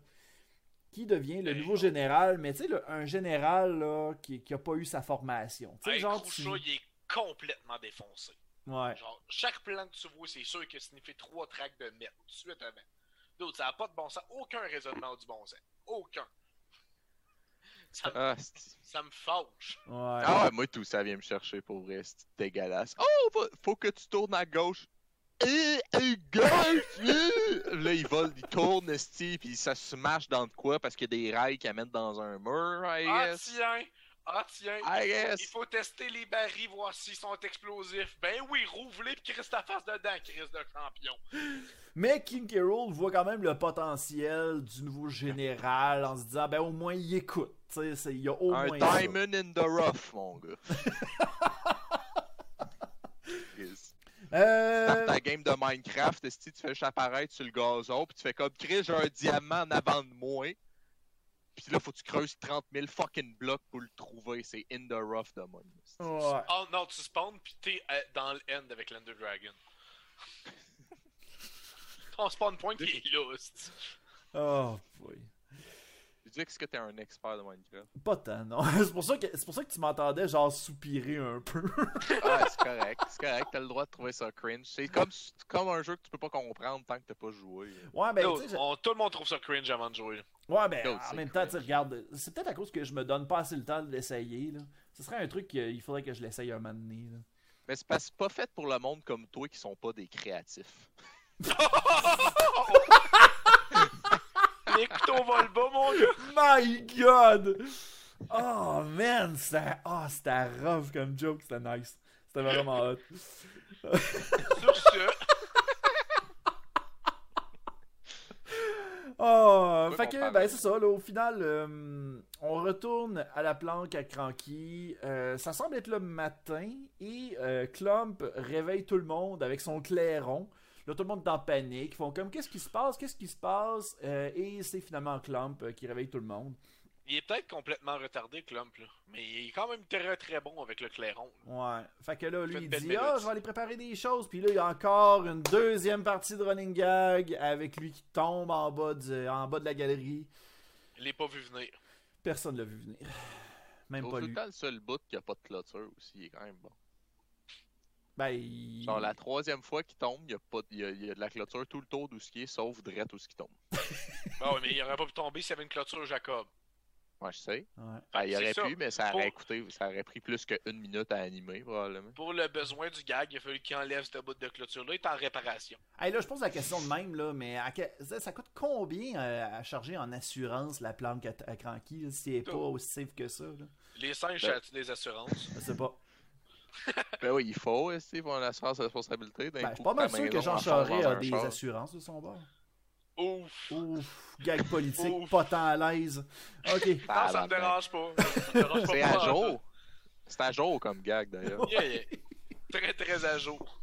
Qui devient le nouveau général. Mais tu sais, un général là, qui, qui a pas eu sa formation. Hey, genre. Tu- il est complètement défoncé. Ouais. Genre, chaque plan que tu vois, c'est sûr que signifié trois tracks de mètres tout de suite avant. D'autres, ça n'a pas de bon sens. Aucun raisonnement du bon sens. Aucun. Ça, Ah, ça me fâche. Ouais. ah ouais, moi tout ça vient me chercher pour vrai, c'est dégueulasse. Oh, faut, faut que tu tournes à gauche. Eh, eh, gauche! Là, il vole, il tourne, esti, puis ça se mâche dans de quoi parce qu'il y a des rails qui amènent dans un mur, I Ah guess. tiens! Ah tiens! I il, faut, guess. il faut tester les barils, voir s'ils sont explosifs. Ben oui, rouvre-les pis face dedans, crisse de champion. Mais King. Rool voit quand même le potentiel du nouveau général en se disant, ben au moins il écoute. Tu sais, c'est- il y a au Un moins. ça. diamond in the rough, mon gars. *laughs* Yes. Euh, Tape ta game de Minecraft, si tu fais juste apparaître sur le gazon, puis tu fais comme Chris, j'ai un diamant en avant de moi. Puis là, faut que tu creuses 30 000 fucking blocs pour le trouver. C'est in the rough de moi. ouais. Oh non, tu spawns pis t'es euh, dans le end avec l'Ender Dragon. Ton spawn point il est là. Oh, boy. Tu dis que t'es un expert de Minecraft. Pas tant, non. *laughs* c'est pour ça que c'est pour ça que tu m'entendais genre soupirer un peu. Ouais, *laughs* c'est correct. C'est correct, t'as le droit de trouver ça cringe. C'est comme, comme un jeu que tu peux pas comprendre tant que t'as pas joué. ouais, ben, on- tout le monde trouve ça cringe avant de jouer. Ouais, ben, en même temps, tu sais, cringe. regarde, c'est peut-être à cause que je me donne pas assez le temps de l'essayer, là. Ce serait un truc qu'il faudrait que je l'essaye un moment donné, là. Mais c'est pas, c'est pas fait pour le monde comme toi qui sont pas des créatifs. *laughs* Les couteaux volent bas, mon gars. My God! Oh, man, c'était oh, c'était rough comme joke, c'était nice. C'était vraiment hot. *laughs* Sur ce, *laughs* Oh, fait que, parle. ben, c'est ça, là, au final, euh, on retourne à la planque à Cranky. Euh, ça semble être le matin et euh, Clump réveille tout le monde avec son clairon. Là, tout le monde est en panique. Ils font comme, qu'est-ce qui se passe, qu'est-ce qui se passe? Euh, et c'est finalement Clump euh, qui réveille tout le monde. il est peut-être complètement retardé, Clump, là. Mais il est quand même très très bon avec le clairon. Ouais. Fait que là, lui, il dit Ah, je vais aller préparer des choses. Puis là, il y a encore une deuxième partie de running gag avec lui qui tombe en bas de, en bas de la galerie. Il l'est pas vu venir. Personne l'a vu venir. Même Au pas tout lui. le temps, le seul bout qui a pas de clôture aussi, il est quand même bon. Ben, il... Genre, la troisième fois qu'il tombe, il y a, pas, il y a, il y a de la clôture tout le tour d'où ce qui est, sauf drette où ce qui tombe. *laughs* Ah ouais, mais il aurait pas pu tomber s'il y avait une clôture Ouais, Jacob. je sais. Ouais. Ben, il C'est aurait ça. pu, mais ça Pour- aurait coûté, ça aurait pris plus qu'une minute à animer, probablement. Pour le besoin du gag, il a fallu qu'il enlève ce bout de clôture-là. Il est en réparation. Hey, là, je pose la question de même, là, mais à que- ça, coûte combien euh, à charger en assurance la planque à, à Cranky, si elle est pas aussi safe que ça, là? Les singes, Ben- as-tu des assurances? Je sais pas. Ben oui, il faut, il faut une assurance de responsabilité. d'un Ben, je suis pas mal sûr que Jean Charest a des char. assurances de son bord. Ouf! Ouf, gag politique, Ouf. pas tant à l'aise. Ok. Non, ça me dérange pas. Ça me *laughs* dérange pas C'est à jour. C'est à jour comme gag, d'ailleurs. Yeah, yeah. Très très à jour.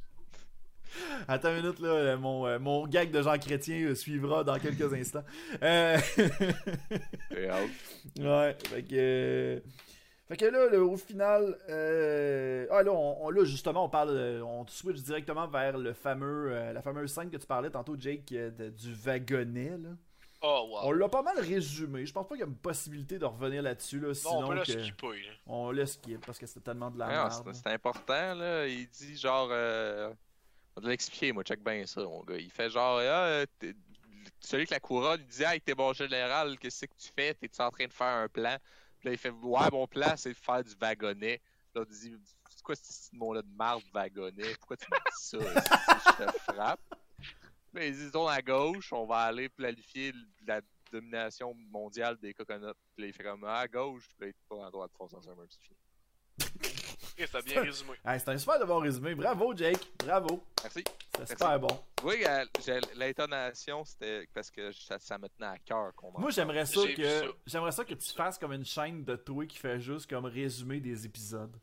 Attends une minute, là, euh, mon, euh, mon gag de Jean Chrétien euh, suivra dans quelques instants. Euh... *laughs* Ouais, fait que. Fait que là, là, au final, euh, ah là, on, on- là, justement, on parle, euh, on switch directement vers le fameux, euh, la fameuse scène que tu parlais tantôt, Jake, euh, de- du wagonnet. Là. Oh wow. On l'a pas mal résumé. Je pense pas qu'il y a une possibilité de revenir là-dessus, là, Non, sinon on peut le skipper. là. on le skip parce que c'était tellement de la merde. c'est- important, là. Il dit genre. Euh... On va te l'expliquer, moi, check bien ça, mon gars. Il fait genre. Ah, celui que la couronne, il dit Hey, t'es bon général, qu'est-ce que tu fais? T'es-tu en train de faire un plan? Puis là, il fait Ouais, mon plan, c'est de faire du wagonnet. Puis là, il dit C'est quoi ce mot-là de marde, wagonnet? Pourquoi tu me dis ça? *laughs* Je te frappe. Puis là, il dit Tourne à gauche, on va aller planifier la domination mondiale des coconuts. Puis là, il fait comme à gauche, puis là, il tourne à droite, force dans un mur. Ok, ça a bien *laughs* résumé. Hey, c'est un super de bon résumé. Bravo, Jake. Bravo. Merci. Super bon. Oui, euh, l'intonation, c'était parce que ça, ça me tenait à cœur qu'on Moi, j'aimerais ça que j'aimerais ça que tu fasses comme une chaîne de toi qui fait juste comme résumé des épisodes.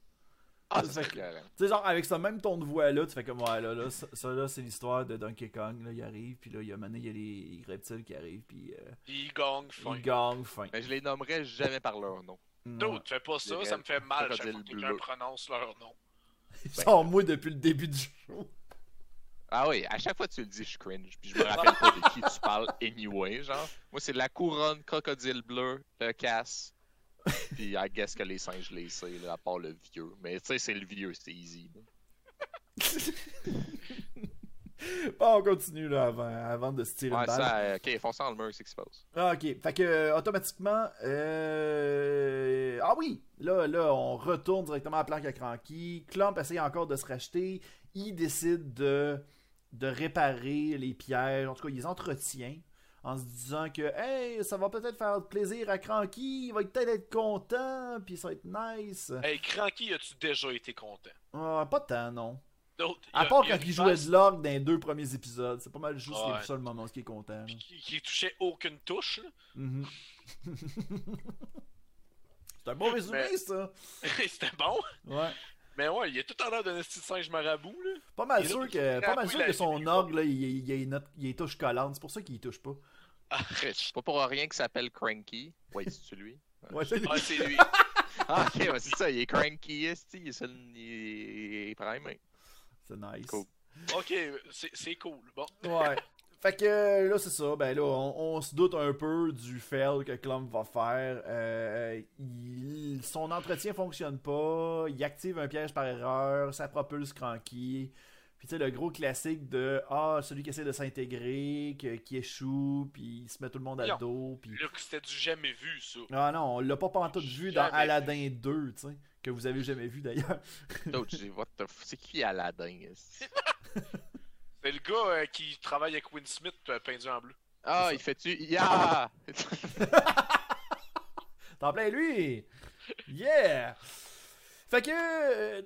Ah, c'est clair. Tu sais, genre, avec ce même ton de voix-là, tu fais comme, ouais, là, là ça, ça, là, c'est l'histoire de Donkey Kong, là, il arrive, puis là, il y a maintenant, il y a les reptiles qui arrivent, puis euh, Il gang fin. il gagne, fin. Mais je les nommerais jamais par leur nom. Ouais. D'autres, fais pas ça, ça me fait mal chaque fois que quelqu'un prononce leur nom. *laughs* Ils sont mous depuis le début du show. Ah oui, à chaque fois que tu le dis, je cringe. Puis je me rappelle pas de qui tu parles anyway, genre. Moi, c'est la couronne, crocodile bleu, le casse. Puis I guess que les singes les sais, là, à part le vieux. Mais tu sais, c'est le vieux, c'est easy. *laughs* Bon, on continue, là, avant, avant de se tirer Ouais, une balle. ça, euh, ok, fonce dans le mur, c'est ce qui se passe? Ah, ok. Fait que, euh, automatiquement, euh... ah oui, là, là, on retourne directement à la planque à Cranky. Clump essaye encore de se racheter. Il décide de, de réparer les pierres. En tout cas, il les entretient en se disant que, hey, ça va peut-être faire plaisir à Cranky. Il va peut-être être content, puis ça va être nice. Hey, Cranky, as-tu déjà été content? Ah, pas tant, non. À part a quand il jouait de l'orgue dans les deux premiers épisodes. C'est pas mal juste Ouais. seuls moments où il est content. Qui, qui touchait aucune touche. Mhm. *laughs* C'est un bon résumé, Mais- ça. *laughs* C'était bon. Ouais. Mais ouais, il est tout en l'air d'un esti singe marabout, là. Pas mal sûr que, pas mal sûr que son orgue, là, il, il, il, il, il est touche collante. C'est pour ça qu'il touche pas. C'est pas pour rien qu'il s'appelle Cranky. Ouais, c'est lui? Ouais, c'est Ah, c'est lui. *laughs* Ah, ok, ouais, c'est ça, il est Cranky, esti, il est le- il est prime. hein. c'est nice. Cool. Ok, c'est c'est cool. Bon. Ouais. *laughs* Fait que là, c'est ça. Ben là, on, on se doute un peu du fail que Clump va faire. Euh, il- son entretien fonctionne pas. Il active un piège par erreur. Ça propulse Cranky. Puis tu sais, le gros classique de Ah, celui qui essaie de s'intégrer, qui échoue, puis il se met tout le monde à Non. dos. Puis... Là, que c'était du jamais vu, ça. Ah non, on l'a pas pantoute vu dans Aladdin 2, tu sais. Que vous avez jamais vu d'ailleurs. D'autres, j'ai what the f- C'est qui Aladdin? *laughs* C'est le gars euh, qui travaille avec Will Smith euh, peindu en bleu. Ah, il fait-tu? Ya! *laughs* T'en plein lui! Yeah! Fait que euh,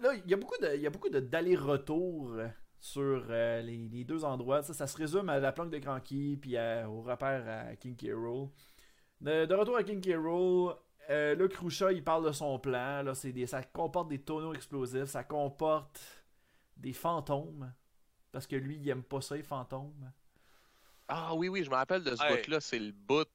là, il y a beaucoup de, il y a beaucoup de d'aller-retour sur euh, les, les deux endroits. Ça, ça se résume à la planque de Cranky puis à- au repère à King K. Rool. De, de retour à King K. Rool, euh, là, Krusha, il parle de son plan. Là, c'est des, ça comporte des tonneaux explosifs, ça comporte des fantômes. Parce que lui, il aime pas ça, les fantômes. Ah oui, oui, je me rappelle de ce Hey. bout-là, c'est le bout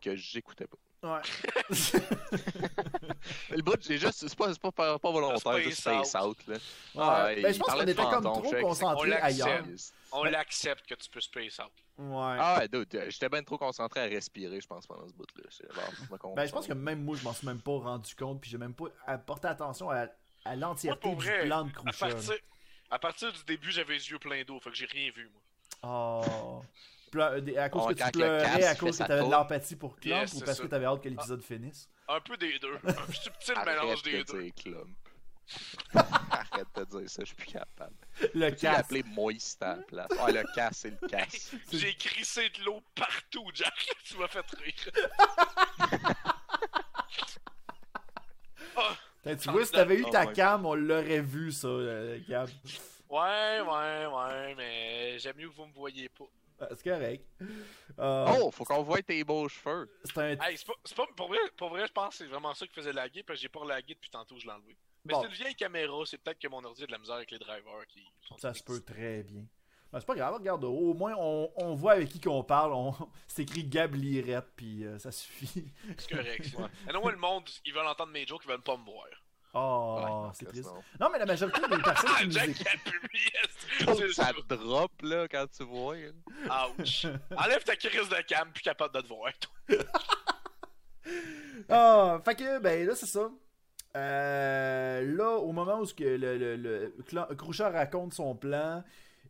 que j'écoutais pas. Ouais. *laughs* Le bout, j'ai juste. C'est pas, c'est pas, pas, pas volontaire, juste Space Space Out, là. Ouais. Ah, Ben, je pense qu'on était comme trop l'accepte. ailleurs. On l'accepte que tu peux space out. Ouais. Ah ouais, dude, j'étais bien trop concentré à respirer, je pense, pendant ce bout-là. Bon, Ben, je pense que même moi, je m'en suis même pas rendu compte, puis j'ai même pas apporté attention à, l'entièreté du plan de partir, à partir du début, j'avais les yeux pleins d'eau, fait que j'ai rien vu, moi. Oh. Ple- des- à cause Oh, que tu pleurais, casque à cause que t'avais de l'empathie pour Clump Yes, ou parce ça. que t'avais hâte que l'épisode finisse? Un peu des deux. Un *laughs* subtil mélange de des deux. dire clump. *laughs* Arrête de dire ça, je suis plus capable. Le Tu casque. l'appeler moist à la place? Ah, le casse, c'est le casse. *laughs* J'ai crissé de l'eau partout, Jack. tu m'as fait rire. Ah, tu vois, si t'avais eu ta cam, on l'aurait vu, ça, euh, Gab. *laughs* ouais, ouais, ouais, mais j'aime mieux que vous me voyez pas. Ah, C'est correct. Euh, Oh, faut qu'on voie tes beaux cheveux. C'est un... Hey, c'est pas, pour vrai, pour vrai, je pense que c'est vraiment ça qui faisait laguer, parce que j'ai pas lagué depuis tantôt, je l'ai enlevé. Mais Bon. c'est une vieille caméra, c'est peut-être que mon ordi a de la misère avec les drivers qui sont. Ça se peut très bien. Ben, c'est pas grave, regarde, au moins on, on voit avec qui qu'on parle. On... *laughs* C'est écrit Gab Lirette, puis euh, ça suffit. *laughs* C'est correct. ça. Mais non, moi, le monde, ils veulent entendre mes jokes, ils veulent pas me voir. Oh, Ouais, c'est triste. Non, mais la majorité des personnes qui *laughs* nous écoutent. publié, ça ça. drop là quand tu vois. Ouch. Enlève ta crise de cam, plus capable de te voir. toi. Ah, fait que, ben là, c'est ça. Euh, là, au moment où ce que le, le, le raconte son plan,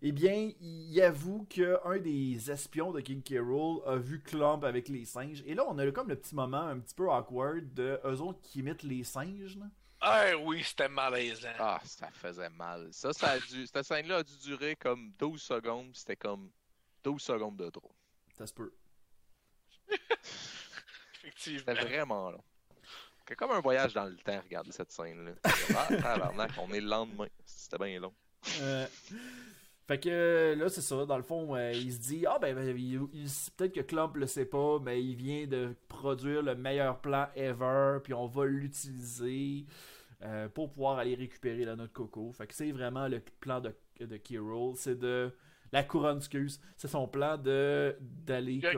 eh bien, il avoue qu'un des espions de King K. Rool a vu Clump avec les singes. Et là, on a comme le petit moment un petit peu awkward de eux autres qui imitent les singes. là. Ah oui, c'était malaisant. Ah, ça faisait mal. Ça, ça a dû. Cette scène-là a dû durer comme 12 secondes. C'était comme 12 secondes de trop. Ça se peut. *laughs* Effectivement. C'était vraiment long. C'est comme un voyage dans le temps, regarder cette scène-là. Ah, on est le lendemain. C'était bien long. Euh, fait que euh, là, c'est ça. Dans le fond, euh, il se dit Ah, ben, ben, il- il- peut-être que Clump le sait pas, mais il vient de produire le meilleur plan ever, puis on va l'utiliser euh, pour pouvoir aller récupérer la note coco. Fait que c'est vraiment le plan de, de Kirill. C'est de. La couronne, excuse. C'est son plan de d'aller. Là,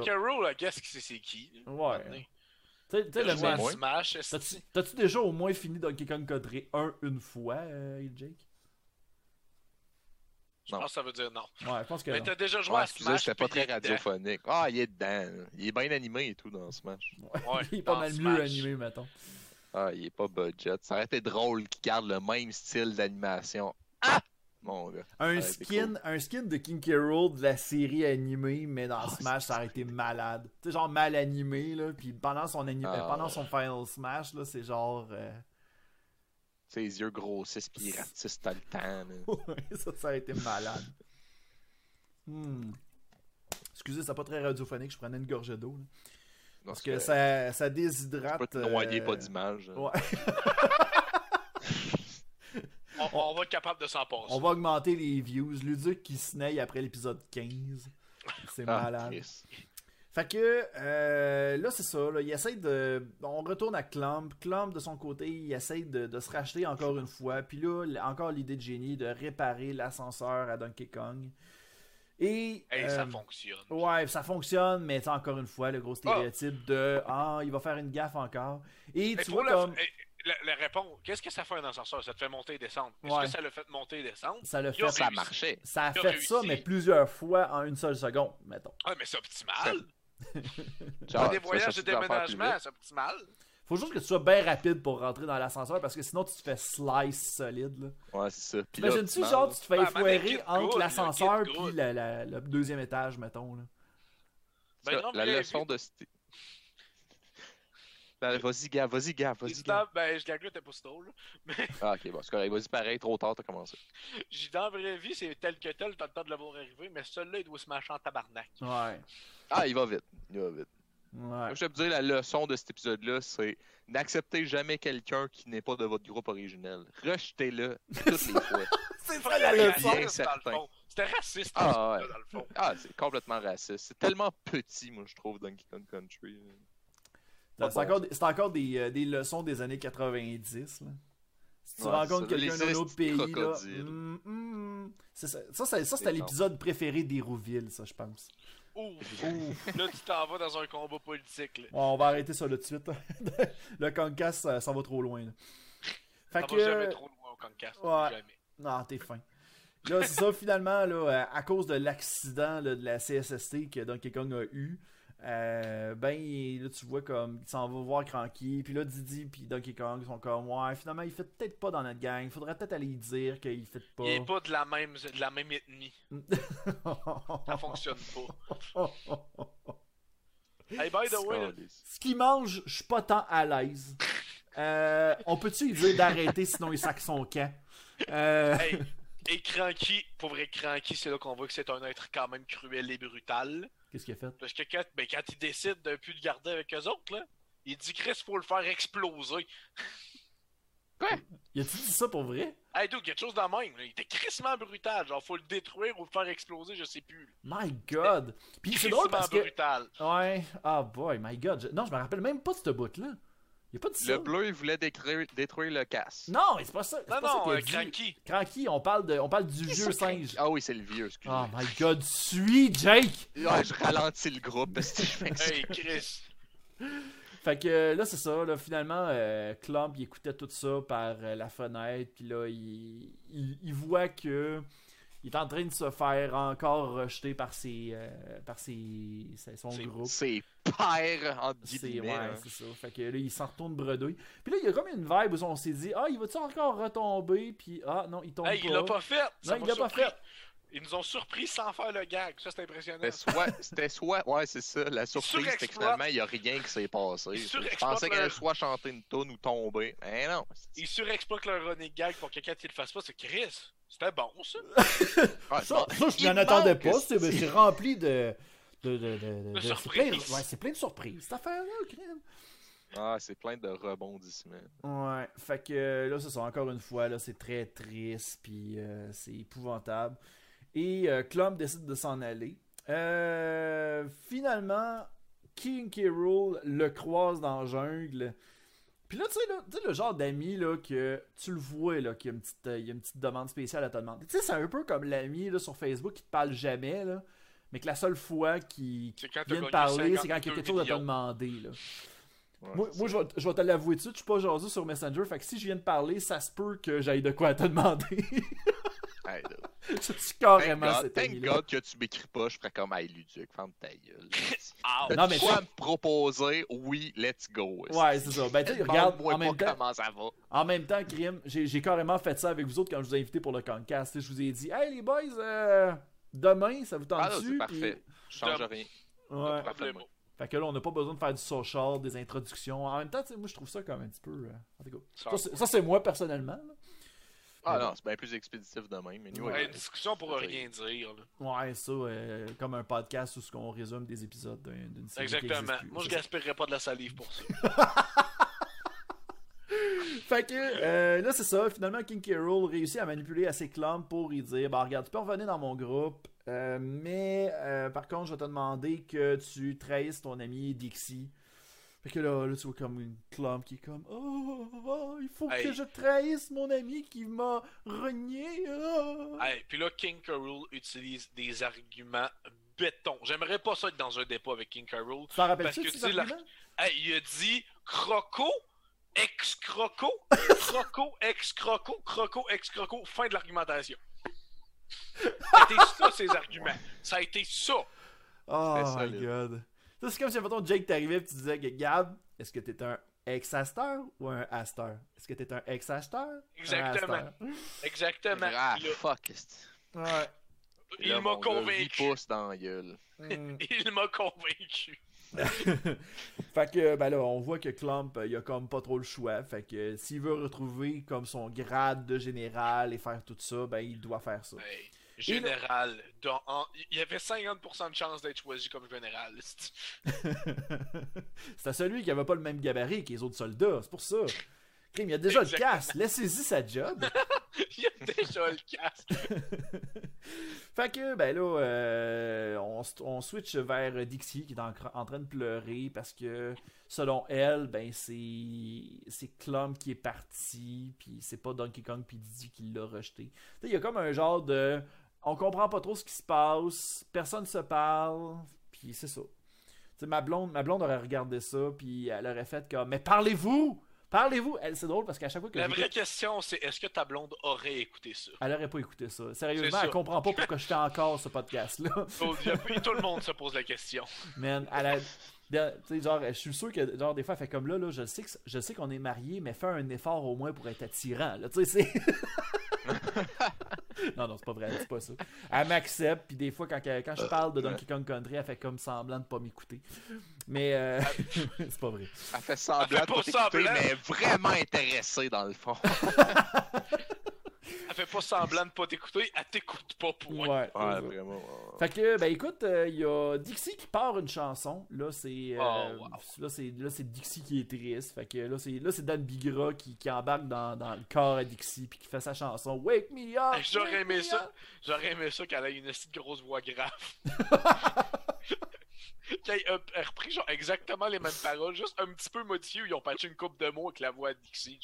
qu'est-ce que c'est qui? Ouais. maintenant? Tu sais- tu sais, Le. Smash, t'as-tu déjà au moins fini Donkey Kong Country 1 une fois, euh, Jake? Je pense que ça veut dire non. Ouais, je pense que. Mais non. t'as déjà joué Ouais, à excusez, Smash. j'étais pas très radiophonique. Ah, il est dedans. Il est bien animé et tout dans Smash. Ouais, *laughs* il est pas mal mieux animé, mettons. Ah, il est pas budget. Ça aurait été drôle qu'il garde le même style d'animation. Ah! Mon gars. Un skin, un skin de King K. Rool de la série animée, mais dans Ah, Smash, ça aurait été malade. Tu sais, genre mal animé, là. Puis pendant son, ani- Ah, pendant son Final Smash, là, c'est genre. euh, Ses yeux grossissent pis ils ratissent tout le temps. *laughs* ça, ça aurait été malade. Hmm. Excusez, c'est pas très radiophonique, je prenais une gorgée d'eau. Parce que ça, ça Tu déshydrate. peux te noyer, euh, pas d'image. Ouais. *laughs* On, on va être capable de s'en passer. On va augmenter les views. Luduc qui snaille après l'épisode 15. C'est Ah, malade. Chris. Fait que euh, là, c'est ça. Là, il essaie de. On retourne à Clump. Clump, de son côté, il essaie de, de se racheter encore une fois. Puis là, encore l'idée de génie de réparer l'ascenseur à Donkey Kong. Et. Hey, euh, ça fonctionne. Ouais, ça fonctionne, mais c'est encore une fois le gros stéréotype de Ah, il va faire une gaffe encore. Et Hey, tu vois la- comme. hey, la, la réponse, qu'est-ce que ça fait un ascenseur? Ça te fait monter et descendre. Est-ce Ouais. que ça le fait monter et descendre? Ça le a fait. Ça réussi. marchait. Ça a a fait ça, mais plusieurs fois en une seule seconde, mettons. Ah, mais c'est optimal. *laughs* Genre, des voyages de déménagement, vite. c'est optimal. Faut juste que tu sois bien rapide pour rentrer dans l'ascenseur parce que sinon tu te fais slice solide. Là. Ouais, c'est ça. T'imagines-tu, genre, tu te fais Ah, effoirer Kid entre l'ascenseur la- le deuxième étage, mettons. Là. Ben ça, non, la leçon vu- de... Ben, vas-y, gars, vas-y, gars, vas-y, gars. Ben, je gagne là, t'es pas si drôle. là. Ah, ok, bon, c'est correct. Vas-y, pareil, trop tard, t'as commencé. *laughs* J'ai dit dans la vraie vie, c'est tel que tel, t'as le temps de le voir arriver, mais celui-là, il doit se mâcher en tabarnak. Ouais. Ah, il va vite. Il va vite. Ouais. Je vais te dire, la leçon de cet épisode-là, c'est n'acceptez jamais quelqu'un qui n'est pas de votre groupe originel. Rejetez-le toutes les *laughs* fois. C'est ça la bien leçon. raciste, dans certain. le fond. C'était raciste, Ah, ouais. dans le fond. Ah, c'est complètement raciste. C'est tellement petit, moi, je trouve, Donkey Kong Country. C'est encore, des- c'est encore des, euh, des leçons des années 90. Là. Si tu Ouais, rencontres quelqu'un les d'un autre pays, là, hum, c'est ça, ça, ça, ça, c'était C'est l'épisode préféré d'Hérouville, ça, je pense. Ouf. Ouf. Là, tu t'en vas dans un combat politique. Là. Bon, on va arrêter ça là tout de suite. *laughs* le Concast, ça, ça va trop loin. Là. Fait Ça que... va jamais trop loin au Concast. Ouais. Jamais. Non, t'es fin. Là, c'est ça, finalement, là, à cause de l'accident de la CSST que Donkey Kong a eu, euh, ben, là, tu vois comme, il s'en va voir Cranky, puis là, Didi puis Donkey Kong sont comme, ouais, finalement, il fait peut-être pas dans notre gang, faudrait peut-être aller lui dire qu'il fait pas. Il est pas de la même, de la même ethnie. *laughs* Ça fonctionne pas. *laughs* Hey, by the way, Ce qu'il mange, je suis pas tant à l'aise. Euh, on peut-tu lui dire d'arrêter sinon il sac son camp? Euh, hey, et Cranky, pour vrai, Cranky, c'est là qu'on voit que c'est un être quand même cruel et brutal. Qu'est-ce qu'il a fait? Parce que quand, ben, quand il décide de plus le garder avec eux autres, là, il dit Chris, faut le faire exploser. *laughs* Il a-tu dit ça pour vrai? Hey, dude, quelque chose de même. Là. Il était crissement brutal. Genre, faut le détruire ou le faire exploser, je sais plus. My god! Puis c'est drôle parce que. brutal. Ouais, ah boy, my god. je- Non, je me rappelle même pas de ce bout-là. Il a pas dit ça. Le bleu, il voulait détruire, détruire le casse. Non, c'est pas ça. Non, pas ça non, euh, dit. Cranky. Cranky, on parle, de, on parle du vieux singe. Ah oui, c'est le vieux, excusez. Oh my god, suis Jake! *laughs* Ouais, je ralentis le groupe parce que je m'excuse. Hey, Chris. Fait que euh, là, c'est ça. Là, finalement, euh, Clump, il écoutait tout ça par euh, la fenêtre. Puis là, il, il, il voit que il est en train de se faire encore rejeter par ses, euh, par ses, ses- son C'est- groupe. C'est père, entre C'est guillemets. ouais, hein. c'est ça. Fait que là, il s'en retourne bredouille. Puis là, il y a comme une vibe où on s'est dit Ah, il va-tu encore retomber? Puis ah, non, il tombe Hey, pas. il l'a pas fait. Ça Non, il l'a pas fait. Ils nous ont surpris sans faire le gag. Ça, c'est impressionnant. C'était soit, c'était soit, ouais, c'est ça. La surprise, c'était que finalement, il n'y a rien qui s'est passé. Il Je pensais qu'elle soit chanter une tonne ou tomber. Mais non. Ils surexploitent leur running gag pour que quand ils le fassent pas, c'est Chris. C'était bon, ça. *laughs* Ouais, Ça, je m'en attendais pas. C'est c'est rempli de. de, de, de, de- De c'est surprises. plein, ouais, c'est plein de surprises, cette affaire-là, crème. Ah, c'est plein de rebondissements. Ouais, fait que euh, là, c'est ça, encore une fois, là, c'est très triste, puis euh, c'est épouvantable. Et euh, Clump décide de s'en aller. Euh, finalement, King K. Rool le croise dans la jungle. Puis là, tu sais, là, tu sais, le genre d'ami, là, que tu le vois, là, qu'il y a une petite, euh, il y a une petite demande spéciale à te demander. Tu sais, c'est un peu comme l'ami, là, sur Facebook qui te parle jamais, là, mais que la seule fois qu'il vient gagné parler, c'est quand il y a 52 quelque chose à te demander, là. Ouais, Moi, moi je, vais, je vais te l'avouer tout de suite, je suis pas jaseux sur Messenger, fait que si je viens de parler, ça se peut que j'aille de quoi à te demander. *laughs* Hey, *laughs* Thank carrément God, cet thank ami-là. God que tu m'écris pas, je ferais comme Hey Luduc, ferme ta gueule. *laughs* Ah, Non, mais quoi me proposer? Oui, let's go. Ouais, c'est ça. Ben, tu sais, regarde, en même, temps, comment ça va. en même temps, Crime, j'ai carrément fait ça avec vous autres quand je vous ai invité pour le Concast. Je vous ai dit, hey les boys, euh, demain, ça vous tente Ah, c'est parfait. Je change rien. Ouais. Fait que là, on n'a pas besoin de faire du social, des introductions. En même temps, tu sais, moi, je trouve ça comme un petit peu. euh. Ça- c'est- Ça, c'est moi personnellement. là. Ah non, c'est bien plus expéditif de même. Mais anyway, Ouais, une discussion pour rien dire. là. Ouais, ça, euh, comme un podcast où ce qu'on résume des épisodes d'un- d'une série. Exactement. plus. Moi, je gaspillerais pas de la salive pour ça. *laughs* fait que euh, là, c'est ça. Finalement, King K. Rool réussit à manipuler assez Clump pour y dire Bah, regarde, tu peux revenir dans mon groupe, euh, mais euh, par contre, je vais te demander que tu trahisses ton ami Dixie. Fait que là, là tu vois comme une Clump qui est comme Oh, oh, il faut Hey. que je trahisse mon ami qui m'a renié. Hey, puis là, King Carol utilise des arguments béton. J'aimerais pas ça être dans un dépôt avec King Carol. Parce de que ces tu sais, la- arguments? Hey, il a dit croco, ex-croco, croco, ex-croco, croco, ex-croco, fin de l'argumentation. Ça a été ça, ces arguments. Ça a été ça. Oh C'était my god. Ça, c'est comme si, mettons, Jake t'arrivait et tu disais que Gab, est-ce que t'es un ex-acheteur ou un acheteur? Est-ce que t'es un ex-acheteur? Exactement. Exactement. Ah, fuck. Ouais. Il m'a convaincu. pouces dans la gueule. Mm. *laughs* Il m'a convaincu. *laughs* fait que, ben là, on voit que Clump, euh, il a comme pas trop le choix. Fait que s'il veut retrouver comme son grade de général et faire tout ça, ben il doit faire ça. Hey, général. dans- en- il y avait 50% de chance d'être choisi comme général. *laughs* C'était celui qui avait pas le même gabarit que les autres soldats, c'est pour ça. Crime, il a déjà Exactement. le casse, laissez-y sa job. *laughs* il y a déjà le casque. *laughs* Fait que, ben là, euh, on, on switch vers Dixie qui est en, train de pleurer parce que, selon elle, ben c'est c'est Clump qui est parti, puis c'est pas Donkey Kong puis Diddy qui l'a rejeté. Il y a comme un genre de. On comprend pas trop ce qui se passe, personne se parle, puis c'est ça. Tu sais, ma blonde, ma blonde aurait regardé ça, puis elle aurait fait comme Mais parlez-vous Parlez-vous Elle, c'est drôle parce qu'à chaque fois que La vraie question, c'est est-ce que ta blonde aurait écouté ça? elle aurait pas écouté ça. Sérieusement, ça. elle comprend pas pourquoi je fais encore ce podcast-là. *laughs* Tout, le monde se pose la question. Man, elle a. de- Tu sais, genre, je suis sûr que, genre, des fois, elle fait comme là, là, je sais que je sais qu'on est mariés, mais fais un effort au moins pour être attirant, là, tu sais, c'est. *laughs* *laughs* non, non, c'est pas vrai, c'est pas ça. Elle m'accepte, puis des fois, quand, quand je parle de Donkey Kong Country, elle fait comme semblant de pas m'écouter. Mais, euh, *laughs* c'est pas vrai. Elle fait semblant Elle fait de pas t'écouter, mais vraiment intéressée dans le fond. *laughs* Elle fait pas semblant de pas t'écouter, elle t'écoute pas pour Ouais. Ouais, vraiment. ouais. Fait que, ben écoute, euh, il y a Dixie qui part une chanson. Là, c'est euh, Oh, wow. là, c'est là, c'est Dixie qui est triste. Fait que là, c'est là, c'est Dan Bigra qui, qui embarque dans, dans le corps à Dixie puis qui fait sa chanson Wake me up. J'aurais wake aimé me ça. up. J'aurais aimé ça qu'elle ait une petite grosse voix grave. *laughs* Ait ait repris genre exactement les mêmes paroles, juste un petit peu modifié où ils ont patché une coupe de mots avec la voix de Dixie.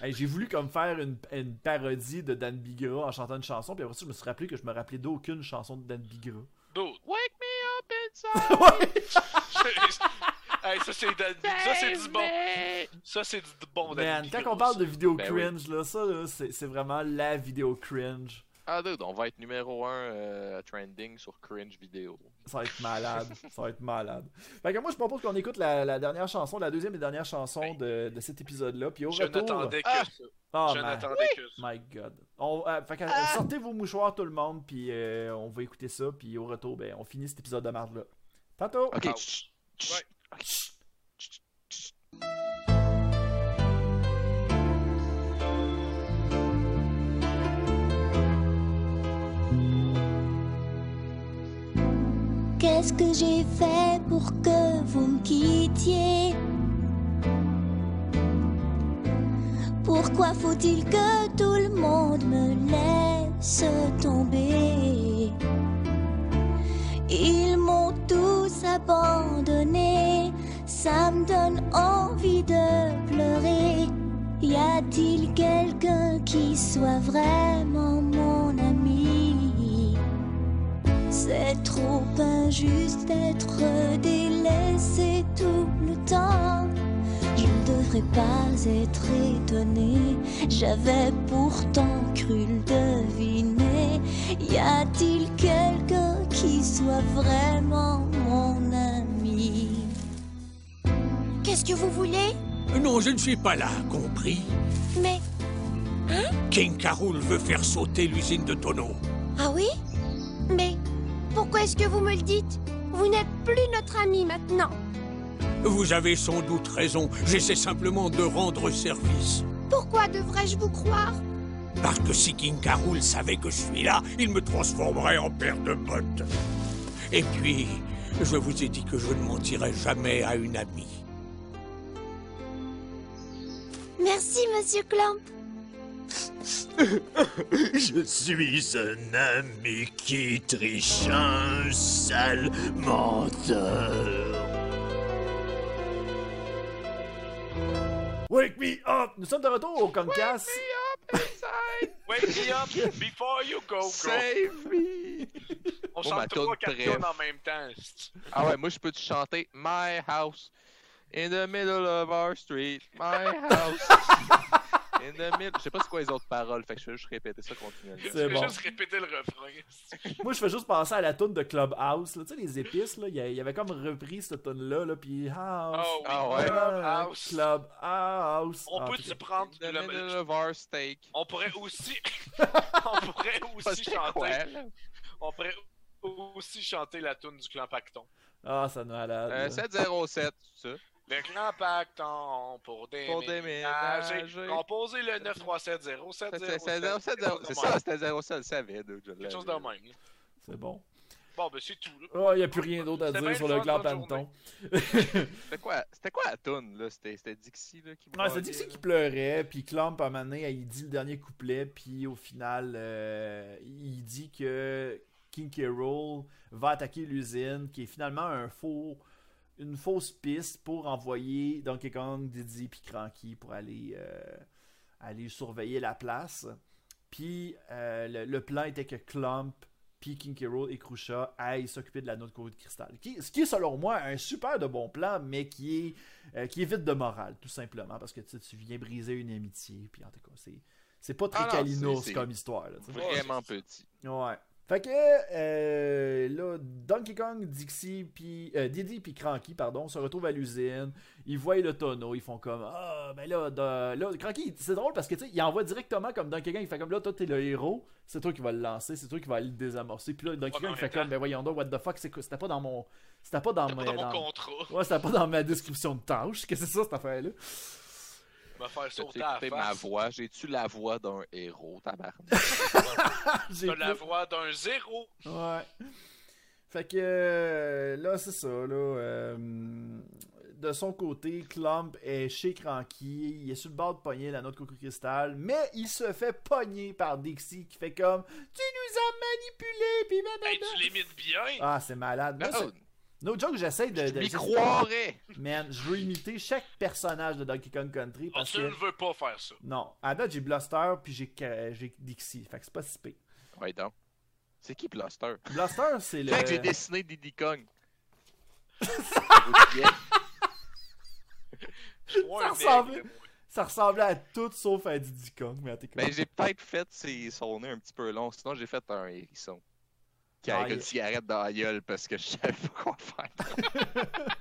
Hey, J'ai voulu comme faire une, une parodie de Dan Bigra en chantant une chanson, puis après ça, je me suis rappelé que je me rappelais d'aucune chanson de Dan Bigra. Dude. Wake me up inside! *laughs* *laughs* hey, ça c'est de- ça c'est du bon. Ça c'est du bon Man, quand on parle ça. de vidéo Ben oui. cringe, là, ça, là, c'est vraiment la vidéo cringe. Ah, dude, on va être numéro 1 trending sur cringe vidéo. Ça va être malade. *laughs* ça va être malade. Fait que moi, je propose qu'on écoute la, la dernière chanson, la deuxième et dernière chanson de, de cet épisode-là. Puis au Je retour. n'attendais que Ah! ça. Oh, Je n'attendais que ça. My God. On, euh, fait que, euh, sortez vos mouchoirs, tout le monde, puis euh, on va écouter ça. Puis au retour, ben, on finit cet épisode de marde-là. Tantôt! Ok. Ah, chut, chut, ouais. ok, chut, chut, chut. Qu'est-ce que j'ai fait pour que vous me quittiez? Pourquoi faut-il que tout le monde me laisse tomber? Ils m'ont tous abandonné, ça me donne envie de pleurer. Y a-t-il quelqu'un qui soit vraiment mon ami? C'est trop injuste d'être délaissé tout le temps. Je ne devrais pas être étonné, j'avais pourtant cru le deviner. Y a-t-il quelqu'un qui soit vraiment mon ami? Qu'est-ce que vous voulez? Non, je ne suis pas là, compris Mais. King Carol veut faire sauter l'usine de tonneaux. Ah oui? Mais pourquoi est-ce que vous me le dites? Vous n'êtes plus notre ami maintenant. Vous avez sans doute raison, j'essaie simplement de rendre service. Pourquoi devrais-je vous croire? Parce que si King Carol savait que je suis là, il me transformerait en paire de bottes. Et puis, je vous ai dit que je ne mentirais jamais à une amie. Merci, monsieur Clamp. *laughs* Je suis un ami qui triche un sale menteur. Wake me up! Nous sommes de retour au Concast. *laughs* Wake me up before you go, go. Save me! On Oh, chante trois tunes en même temps. Ah ouais, moi je peux te chanter My house in the middle of our street. My *laughs* house in the middle. Je sais pas c'est quoi les autres paroles, fait que je vais juste répéter ça continuellement. Tu peux bon. juste répéter le refrain. *laughs* Moi, je fais juste penser à la toune de Clubhouse. Là. Tu sais, les épices, là, il y avait comme repris cette toune-là, là, puis House. Oh oui, Ah ouais? Clubhouse. Clubhouse. On Ah, peut cas. prendre In the le- middle of our steak. On pourrait aussi. *laughs* on pourrait aussi quoi, chanter. là? On pourrait aussi chanter la tune du clan Pacton. Ah, ça nous malade. Euh, là. 707, c'est ça? Le clan Pacton pour Pour déménager. déménager. Composez le 9370707. C'est- c'est 07, C'est ça, c'était 07, je le je Quelque chose de même. C'est bon. Bon, ben c'est tout. là. Oh, il n'y a plus rien d'autre à C'était dire sur le bonne Panton. *laughs* C'était quoi, c'était quoi la toune, là? C'était c'était Dixie, là, qui Ouais, braillait, c'est Dixie là? qui pleurait, puis Clump, à un moment donné, il dit le dernier couplet, puis au final, euh, il dit que King. Rool va attaquer l'usine, qui est finalement un faux, une fausse piste pour envoyer Donkey Kong, Diddy, puis Cranky pour aller, euh, aller surveiller la place. Puis euh, le, le plan était que Clump, puis King K. Rool et Krusha aillent s'occuper de la note de cristal. Qui- ce qui est selon moi un super de bon plan, mais qui est euh, qui est vide de morale, tout simplement, parce que tu sais, tu viens briser une amitié, puis en tout cas, c'est, c'est pas très Ah non, c'est- c'est comme histoire. Là. Vraiment petit. ouais. Fait que, euh, là, Donkey Kong, Dixie, puis euh, Diddy, puis Cranky, pardon, se retrouvent à l'usine. Ils voient le tonneau, ils font comme Ah, ben là, de- là Cranky, c'est drôle parce que tu sais, il envoie directement comme Donkey Kong, il fait comme là, toi, t'es le héros, c'est toi qui vas le lancer, c'est toi qui aller le désamorcer. Puis là, Donkey Kong, il fait comme Ben voyons donc, what the fuck, c'est quoi C'était pas dans mon. C'était pas dans, mes- pas dans mon dans- contrat. Ouais, c'était pas dans ma description de tâche. *laughs* Que c'est ça, cette affaire-là? Me faire sauter à la écouté ma face. voix? J'ai-tu la voix d'un héros, tabarnak? *laughs* J'ai T'as la voix d'un zéro. Ouais. Fait que euh, là, c'est ça. Là, euh, de son côté, Clump est chez Cranky. Il est sur le bord de pogner la note Coco Cristal. Mais il se fait pogner par Dixie qui fait comme Tu nous as manipulés. Puis. Hey, tu l'imites bien. Ah, c'est malade. Non, no joke, j'essaie de. je de- m'y j'essaie- croirais! Man, je veux imiter chaque personnage de Donkey Kong Country. Ah, Parce tu que. ne veux pas faire ça. Non. À date, j'ai Bluster puis j'ai Dixie. Fait que c'est pas si pire. Ouais, donc. C'est qui Blaster? Bluster, c'est le. Fait que j'ai dessiné Diddy Kong. *laughs* Je Ça ressemblait à tout sauf à Diddy Kong, mais à ben, j'ai peut-être fait ses- son nez un petit peu long, sinon j'ai fait un hérisson. Qui Ah, une cigarette dans la gueule parce que je savais pas quoi faire. *laughs*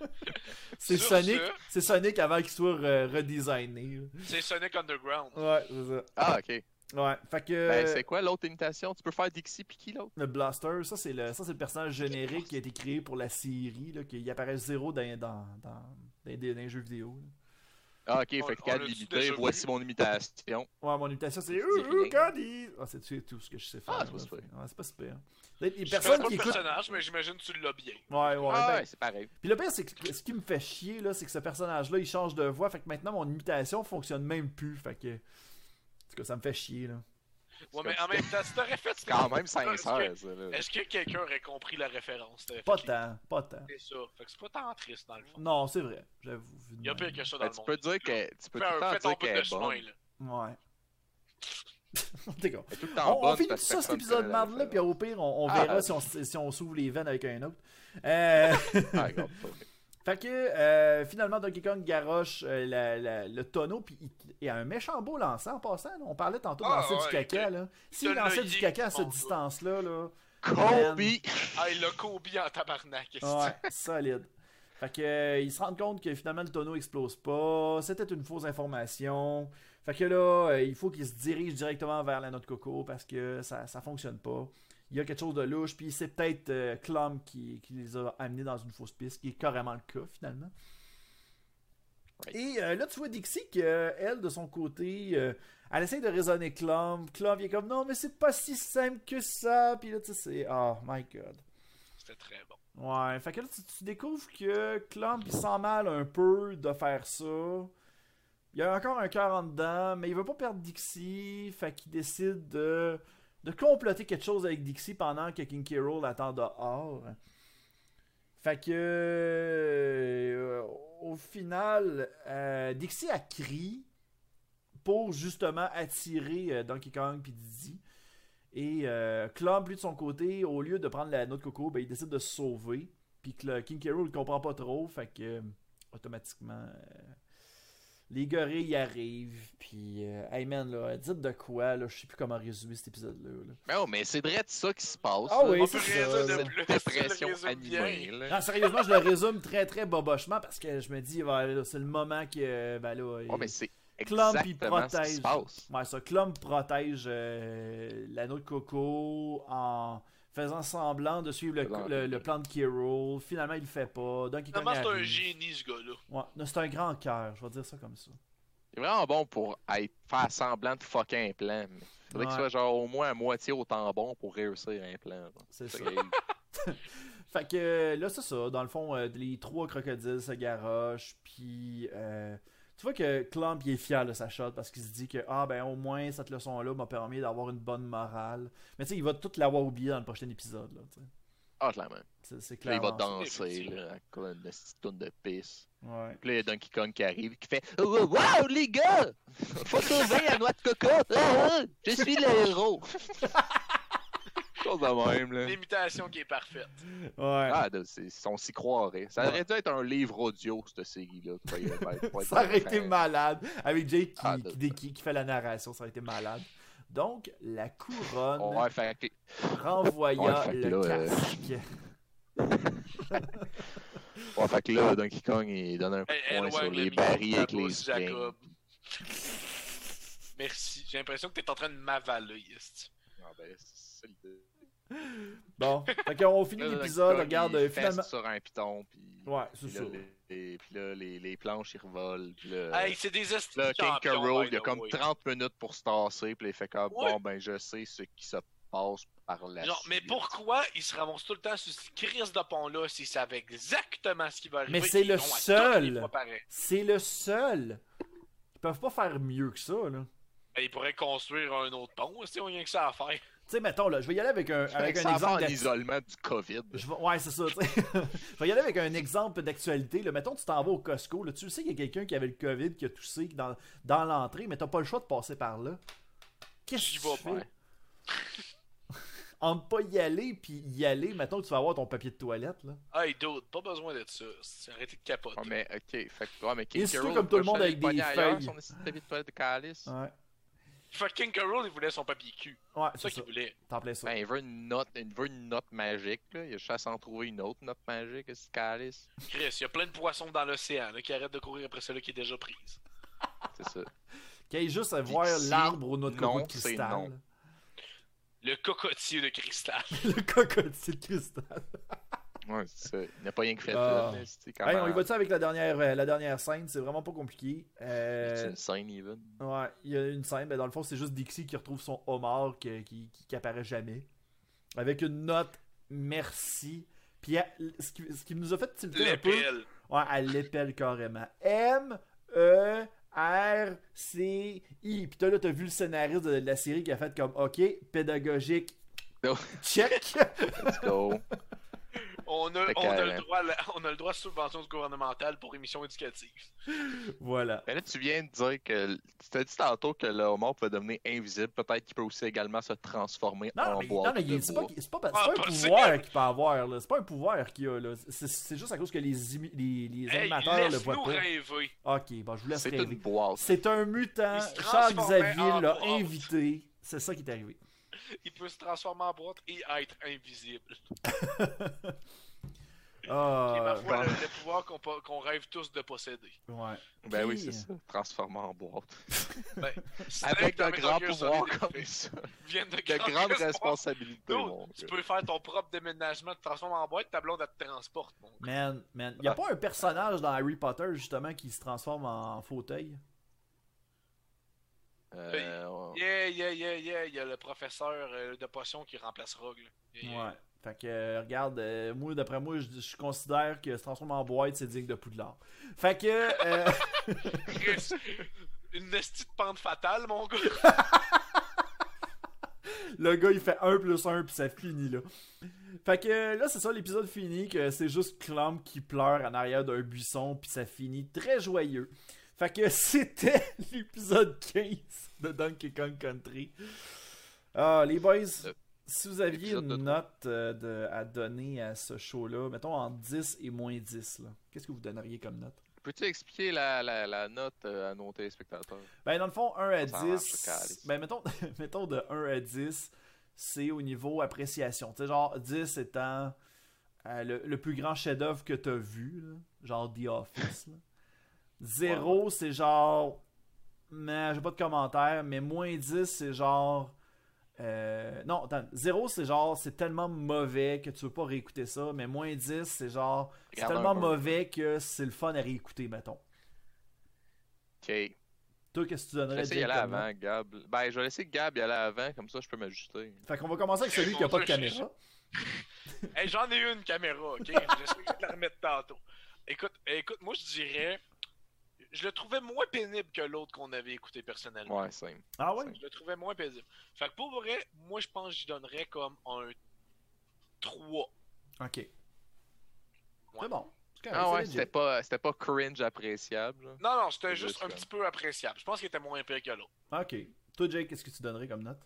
C'est Sonic, ce- c'est Sonic avant qu'il soit re- redesigné. C'est Sonic Underground. Ouais, c'est ça. Ah, ok. Ouais, fait que Ben, c'est quoi l'autre imitation? Tu peux faire Dixie pis qui l'autre? le Blaster, ça c'est le ça c'est le personnage générique qui a été créé pour la série là, qu'il apparaît zéro dans dans dans, dans les, dans les jeux vidéo. là. Ah, ok, On- fait que quand l'imiter, voici vu? mon imitation. Ouais, mon imitation c'est Ouh, Candy. Ah, c'est tout ce que je sais faire. Ah, c'est pas là. super. Ouais, c'est pas super. Les, les Je connais personnes pas qui le écoutent personnage, mais j'imagine que tu l'as bien. Ouais, ouais, Ah, ben, ouais, c'est pareil. Puis le pire, c'est que ce qui me fait chier, là, c'est que ce personnage-là, il change de voix. Fait que maintenant, mon imitation fonctionne même plus. Fait que. En tout cas, ça me fait chier, là. Ouais, mais en même temps, si t'aurais fait C'est quand même *laughs* Est-ce que- sincère. Est-ce que quelqu'un aurait compris la référence? T'avais Pas tant, pas tant. C'est ça. Fait que c'est pas tant triste dans le fond. Non, c'est vrai. J'avoue. Il y a pire que ça dans Ben, le tu monde. peux dire que. Tu peux tout le un- temps dire qu'elle de est chemin, bonne. là. Ouais. *laughs* On, finit tout ça, cet épisode marde là, puis au pire, on, on Ah, verra ah. si on, si on s'ouvre les veines avec un autre. *laughs* Euh. Ah, *laughs* fait que euh, finalement, Donkey Kong garoche euh, la- la- le tonneau, puis il, a un méchant beau lancer en passant. là. On parlait tantôt de Ah, lancer du caca. là. S'il lançait du caca à ce cette monde-là. distance-là, là, Kobe! Ah, il a Kobe en tabarnak. Ouais, solide. Fait que euh, ils se rendent compte que finalement le tonneau explose pas, c'était une fausse information. Fait que là, euh, il faut qu'ils se dirigent directement vers la note coco parce que ça, ça fonctionne pas. Il y a quelque chose de louche, puis c'est peut-être euh, Clum qui, qui les a amenés dans une fausse piste, qui est carrément le cas finalement. Et euh, là, tu vois Dixie qu'elle, de son côté, euh, elle essaie de raisonner Clum. Clum, est comme non, mais c'est pas si simple que ça. Puis là, tu sais, c'est. Oh my god. C'était très bon. Ouais, fait que là, tu, tu découvres que Clump, il sent mal un peu de faire ça. Il a encore un cœur en dedans, mais il veut pas perdre Dixie, fait qu'il décide de, de comploter quelque chose avec Dixie pendant que King K. Rool attend dehors. Fait que euh, au final, euh, Dixie a crié pour justement attirer euh, Donkey Kong puis Dizzy. Et euh, Clump, lui, de son côté, au lieu de prendre la noix de coco, ben, il décide de se sauver. Puis que King K. Rool comprend pas trop, fait que automatiquement, les gorilles y arrivent. Puis, euh, hey man, là, dites de quoi, là, je sais plus comment résumer cet épisode-là. là. Mais oh, mais c'est vrai de ça qui se passe. Ah là. oui, On c'est peut ça, de plus. *laughs* *laughs* Cette Tu le pression résumes animée. bien. là. Non, sérieusement, je le résume très très bobochement parce que je me dis, là, c'est le moment que, ben là, il- Ouais, mais c'est Clump, il ce qui protège. se passe. Ouais, ça, Clump protège euh, l'anneau de coco en faisant semblant de suivre le, Faisant- le- le plan de Kiro. Finalement, il le fait pas. Kong Finalement, c'est un génie, ce gars-là. Ouais, c'est un grand cœur, je vais dire ça comme ça. C'est vraiment bon pour être, faire semblant de fucker un plan. Mais faudrait qu'il soit genre au moins à moitié autant bon pour réussir un plan. C'est ça. *laughs* Fait que euh, là, c'est ça. Dans le fond, euh, les trois crocodiles se garochent. Puis euh, tu vois que Clump il est fier de sa shot parce qu'il se dit que ah ben au moins cette leçon-là m'a permis d'avoir une bonne morale. Mais tu sais, il va tout l'avoir oublié dans le prochain épisode. Là. Ah, clairement. c'est, là, il va danser là, à cause d'une de pisse. Ouais. Puis là, il y a Donkey Kong qui arrive qui fait Oh, Wow, les gars! Faut sauver la noix de coco! Ah, ah, je suis le héros! *laughs* Chose de même, là. L'imitation qui est parfaite. Ouais. Ah, de- c'est- on s'y croirait. Ça Ouais. aurait dû être un livre audio, cette série-là. ça aurait *laughs* été malade. Avec Jake qui, Ah, qui, de- qui- qui fait la narration, ça aurait été malade. Donc, la couronne Ouais, fait renvoya Ouais, le là, euh, casque. *laughs* ouais, fait que là, Donkey Kong, il donne un coup de poing sur le les barils avec les. Jacob. Merci. J'ai l'impression que t'es en train de m'avaler. Ah, ben, c'est le- Bon, fait qu'on *laughs* finit l'épisode, regarde, il euh, finalement... sur un piton, puis... Ouais, c'est ça. les- puis là, les, les planches, ils revolent. Puis là, Hey, c'est des là, King Carol, il y a comme way. 30 minutes pour se tasser, puis il fait comme, Ouais. bon, ben, je sais ce qui se passe par la Genre, mais pourquoi ils se ramassent tout le temps sur cette crise de pont-là s'ils savaient exactement ce qui va arriver? Mais c'est le seul. C'est le seul. Ils peuvent pas faire mieux que ça, là. Ben, ils pourraient construire un autre pont, si on a rien que ça à faire. Tu sais, mettons, là, je vais y aller avec un, avec un exemple en isolement du COVID. Je vais- Ouais, c'est ça. tu sais. *laughs* je vais y aller avec un exemple d'actualité. là. Mettons, tu t'en vas au Costco. Là. Tu sais qu'il y a quelqu'un qui avait le COVID qui a toussé dans, dans l'entrée, mais t'as pas le choix de passer par là. Qu'est-ce que tu vais fais? *laughs* Entre pas y aller puis y aller, mettons que tu vas avoir ton papier de toilette. Là. Hey, dude, pas besoin d'être ça. C'est arrêté de capoter. Ouais, mais, ok, fait que, ouais, mais King Et surtout Carol, comme tout le monde avec des feuilles. Son papier de toilette de calice. Ouais, Fucking Carol, il voulait son papier cul. ouais C'est c'est ça ça. qu'il voulait. T'en plais ça. Ben, il veut une note, il veut une note magique, là. Il a juste à s'en trouver une autre note magique, ce calice. Chris, il y a plein de poissons dans l'océan là, qui arrêtent de courir après celle qui est déjà prise. C'est ça. Qu'il aille juste à voir l'arbre noix de coco non, de c'est cristal. non. Le cocotier de cristal. *laughs* le cocotier de cristal. Ouais, c'est ça. Il n'a pas rien que fait Ah. là, c'est quand Hey, même. on y va-tu avec la dernière, euh, la dernière scène? C'est vraiment pas compliqué. C'est Euh, une scène, even. Ouais, il y a une scène, mais dans le fond, c'est juste Dixie qui retrouve son homard qui, qui, qui apparaît jamais. Avec une note merci. Puis elle- ce, qui, ce qui nous a fait tilter un peu. L'épelle. Ouais, elle l'épelle carrément. M, E, R, C, I. Puis toi, là, t'as vu le scénariste de la série qui a fait comme OK, pédagogique. Oh. Check. Let's go. *laughs* On a, on, a le droit à la- on a le droit à subvention gouvernementale pour émissions éducatives. *laughs* voilà. Mais là, tu viens de dire que. Tu t'as dit tantôt que le homard peut devenir invisible. Peut-être qu'il peut aussi également se transformer Non, en mais, boîte non, mais c'est pas, bois. c'est pas, c'est Ah, pas un pouvoir qu'il peut avoir. là. C'est pas un pouvoir qu'il a. là. C'est c'est juste à cause que les, imi- les, les Hey, animateurs le voient pas. rêver. Ok, bon, je vous laisse C'est rêver. une boîte. C'est un mutant. Charles Xavier l'a boîte. invité. C'est ça qui est arrivé. *laughs* Il peut se transformer en boîte et être invisible. *laughs* Ah, Et ma foi, le, le pouvoir qu'on rêve tous de posséder. ouais. Ben oui, c'est ça. Transformer en boîte. *laughs* Ben, Avec de grands pouvoirs comme ça. Viennent de, De grandes responsabilités. mon tu gars. peux faire ton propre déménagement, te transformer en boîte, ta blonde elle te transporte. Mon. Man, man. Y a pas un personnage dans Harry Potter justement qui se transforme en fauteuil? Euh. Yeah, yeah, yeah, yeah, il y a le professeur euh, de potion qui remplace Rogue. là. Yeah. Ouais. Fait que, euh, regarde, euh, moi, d'après moi, je, je considère que se transformer en boîte, c'est digne de Poudlard. Fait que, euh, *laughs* Une nestie de pente fatale, mon gars. *laughs* le gars, il fait 1 plus 1, puis ça finit, là. Fait que, là, c'est ça, l'épisode fini, que c'est juste Clump qui pleure en arrière d'un buisson, puis ça finit très joyeux. Fait que *laughs* c'était l'épisode 15 de Donkey Kong Country. Ah, les boys, Le- si vous aviez une note euh, de- à donner à ce show-là, mettons en 10 et moins 10, là, qu'est-ce que vous donneriez comme note? Peux-tu expliquer la, la, la note euh, à nos téléspectateurs? Ben, dans le fond, 1 à Ça marche, 10. calice. Ben, mettons, *laughs* mettons de 1 à 10, c'est au niveau appréciation. Tu sais, genre 10 étant euh, le, le plus grand chef-d'œuvre que t'as vu, là, genre The Office. 0, c'est genre. Mais j'ai pas de commentaire, mais moins 10, c'est genre. euh, non, attends, 0 c'est genre c'est tellement mauvais que tu veux pas réécouter ça, mais moins 10 c'est genre c'est tellement mauvais que c'est le fun à réécouter, mettons. Ok. Je Toi, qu'est-ce que tu vais donnerais y aller comme note? avant, Gab. Ben, je vais laisser Gab y aller avant, comme ça je peux m'ajuster. Fait qu'on va commencer avec celui qui a pas de caméra. *laughs* Hey, j'en ai une caméra, ok? *laughs* J'essaie de la remettre tantôt. Écoute, écoute, moi je dirais. Je le trouvais moins pénible que l'autre qu'on avait écouté personnellement. Ouais, simple. Ah ouais? Je le trouvais moins paisible. Fait que pour vrai, moi je pense que j'y donnerais comme un 3. Ok. C'est bon. C'est correct, Ah ouais, c'était pas, c'était pas cringe appréciable. Non, non, c'était juste juste un petit peu appréciable. Je pense qu'il était moins pire que l'autre. Ok. Toi, Jake, qu'est-ce que tu donnerais comme note?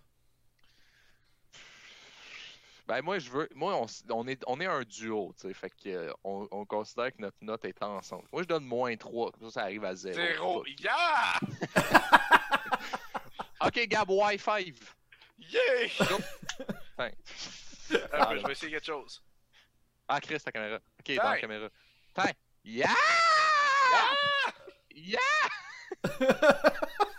Ben moi je veux. Moi on, est on est un duo, tu sais. Fait que euh, on, on considère que notre note est ensemble. Moi je donne moins 3, comme ça ça arrive à 0. Zéro. Yeah! *laughs* Ok Gab, Y5. Yeah! Enfin. Un peu, je vais essayer quelque chose. Ah Chris, ta caméra. Ok, dans la caméra. Tiens. Yeah! Yeah! *laughs*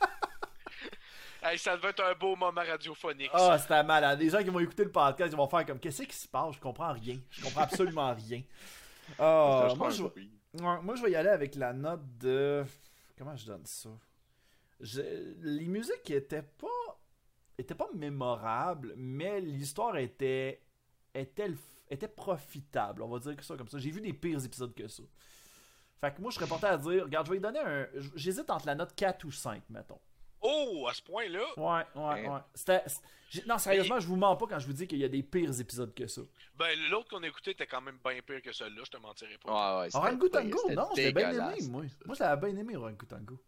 Hey, ça devait être un beau moment radiophonique. Ah, c'était malade. Les gens qui vont écouter le podcast, ils vont faire comme Qu'est-ce qui se passe? Je comprends rien. Je comprends absolument *laughs* rien. Ah, moi, je oui. moi, je vais y aller avec la note de. Comment je donne ça? Je- Les musiques étaient pas. étaient pas mémorables, mais l'histoire était. était, le- était profitable. On va dire que ça comme ça. J'ai vu des pires épisodes que ça. Fait que moi, je serais porté à dire Regarde, je vais lui donner un. J'hésite entre la note 4 ou 5, mettons. Oh, à ce point-là? Ouais, ouais, Hein. ouais. J'ai- Non, sérieusement, je vous mens pas quand je vous dis qu'il y a des pires épisodes que ça. Ben, l'autre qu'on a écouté était quand même bien pire que celui-là, je te mentirais pas. Ouais, ouais, c'était Orango pire, Tango, c'était non, j'ai bien aimé, moi. Moi, je l'avais bien aimé, Orango Tango.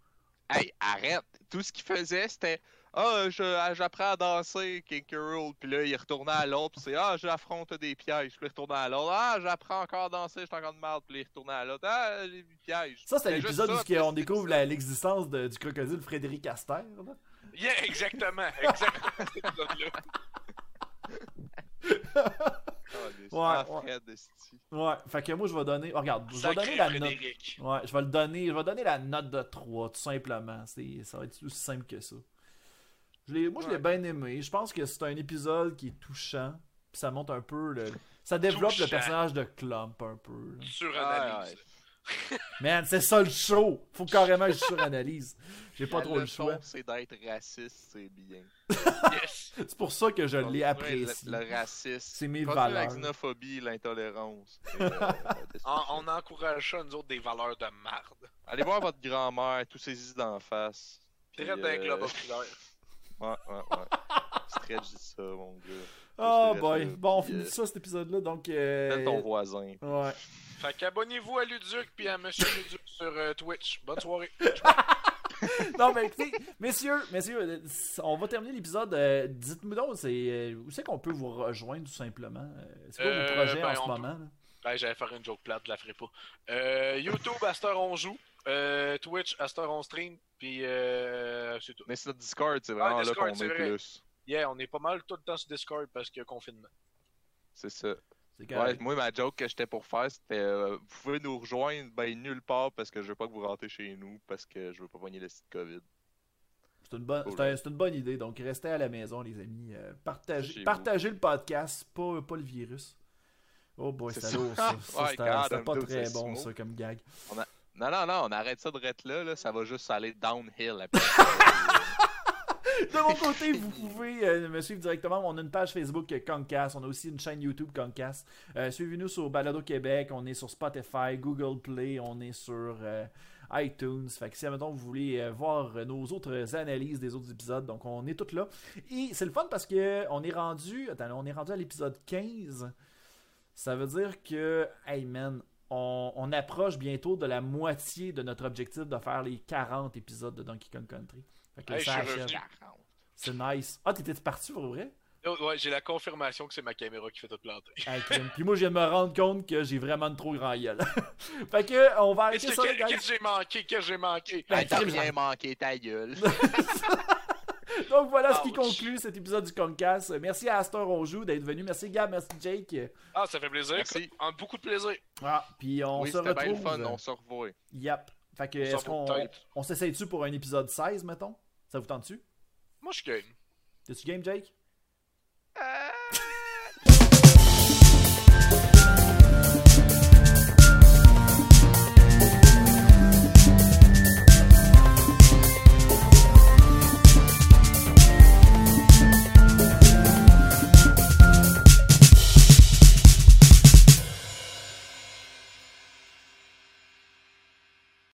Hey, arrête! Tout ce qu'il faisait, c'était Ah, je- ah, j'apprends à danser, King Rool. Puis là, il retournait à l'autre, puis c'est Ah, j'affronte des pièges. Puis il retournait à l'autre. Ah, j'apprends encore à danser, je suis encore de merde. Puis il retournait à l'autre. Ah, j'ai des pièges. Ça, juste l'épisode où on découvre c'est la- l'existence de- du crocodile Frédéric Aster. là. Yeah, exactement, exactement cet épisode-là. ça. Ah, des- Ouais, ouais. Ouais, fait que moi, je vais donner. oh, regarde, je vais donner la note. Ouais, je vais le donner. Je vais donner la note de 3, tout simplement. C'est, ça va être aussi simple que ça. Je moi, je l'ai bien aimé. Je pense que c'est un épisode qui est touchant. Puis ça montre un peu le. Ça développe le personnage de Clump un peu. là. Suranalyse. Man, c'est ça le show. Faut carrément que je *laughs* suranalyse. J'ai pas La trop le leçon, choix. c'est d'être raciste, c'est bien. Yes. *laughs* C'est pour ça que je l'ai apprécié. Le, le racisme. C'est mes Continuer valeurs. la xénophobie, l'intolérance. *laughs* euh, On, encourage ça, nous autres, des valeurs de marde. Allez voir votre grand-mère, tous ses idées d'en face. Puis, Direct d'un euh, globe oculaire. Ouais, ouais, ouais. Stretch dit ça, mon gars. Oh boy. Bon, on finit ça cet épisode-là. Donc. euh, ton voisin. Ouais. Fait qu'abonnez-vous à Luduc puis à Monsieur Luduc sur euh, Twitch. Bonne soirée. *laughs* Non, mais écoutez, messieurs, messieurs, euh, on va terminer l'épisode. Euh, Dites-nous donc, c'est, euh, où c'est qu'on peut vous rejoindre tout simplement? C'est quoi Euh, vos projets ben, en ce peut- moment là? Ben, j'allais faire une joke plate, je la ferai pas. Euh, YouTube, Astor on joue. Euh, Twitch, Astor on stream. Puis euh, c'est tout. Mais c'est notre Discord, c'est vraiment Ah, Discord, là qu'on est plus. Yeah, on est pas mal tout le temps sur Discord parce que confinement. C'est ça. C'est Ouais, moi, ma joke que j'étais pour faire, c'était euh, vous pouvez nous rejoindre ben nulle part parce que je veux pas que vous rentrez chez nous parce que je veux pas pogner le site COVID. C'est une, bonne, c'est un- c'est une bonne idée. Donc, restez à la maison, les amis. Euh, partagez, vous. partagez le podcast, pas, pas le virus. Oh boy, C'est ça. lourd ça. *laughs* Ça, c'était- pas très bon smooth. ça comme gag. Non, non, non, on arrête ça de rêtre là, là, ça va juste aller downhill après. *laughs* De mon côté, vous *laughs* pouvez euh, me suivre directement. On a une page Facebook euh, Concast. On a aussi une chaîne YouTube Concast. Euh, Suivez-nous sur Balado Québec. On est sur Spotify, Google Play. On est sur euh, iTunes. Fait que si, admettons, vous voulez euh, voir euh, nos autres analyses des autres épisodes, donc on est toutes là. Et c'est le fun parce que on est rendu. Attends, on est rendu à l'épisode 15. Ça veut dire que, hey man, on, on approche bientôt de la moitié de notre objectif de faire les 40 épisodes de Donkey Kong Country. Fait que Hey. C'est nice. Ah, t'étais parti pour vrai? Oh, ouais, j'ai la confirmation que c'est ma caméra qui fait tout planter. Puis moi, je viens de me rendre compte que j'ai vraiment une trop grand gueule. *laughs* fait que, on va arrêter Qu'est-ce ça, qu'est-ce que j'ai manqué? Qu'est-ce que j'ai manqué? Ben, Hey, T'as rien manqué, ta gueule. *laughs* *laughs* Donc voilà ce qui conclut cet épisode du Concast. Merci à Astor Onjou d'être venu. Merci Gab, merci Jake. Ah, ça fait plaisir. Merci. Beaucoup de plaisir. Ah, puis on oui, se c'était bien le retrouve. fun, on se revoit. Yep. Fait que, On est-ce qu'on peut-être. on s'essaye dessus pour un épisode 16, mettons? Ça vous tente-tu? Moi, je suis game. T'es-tu game, Jake?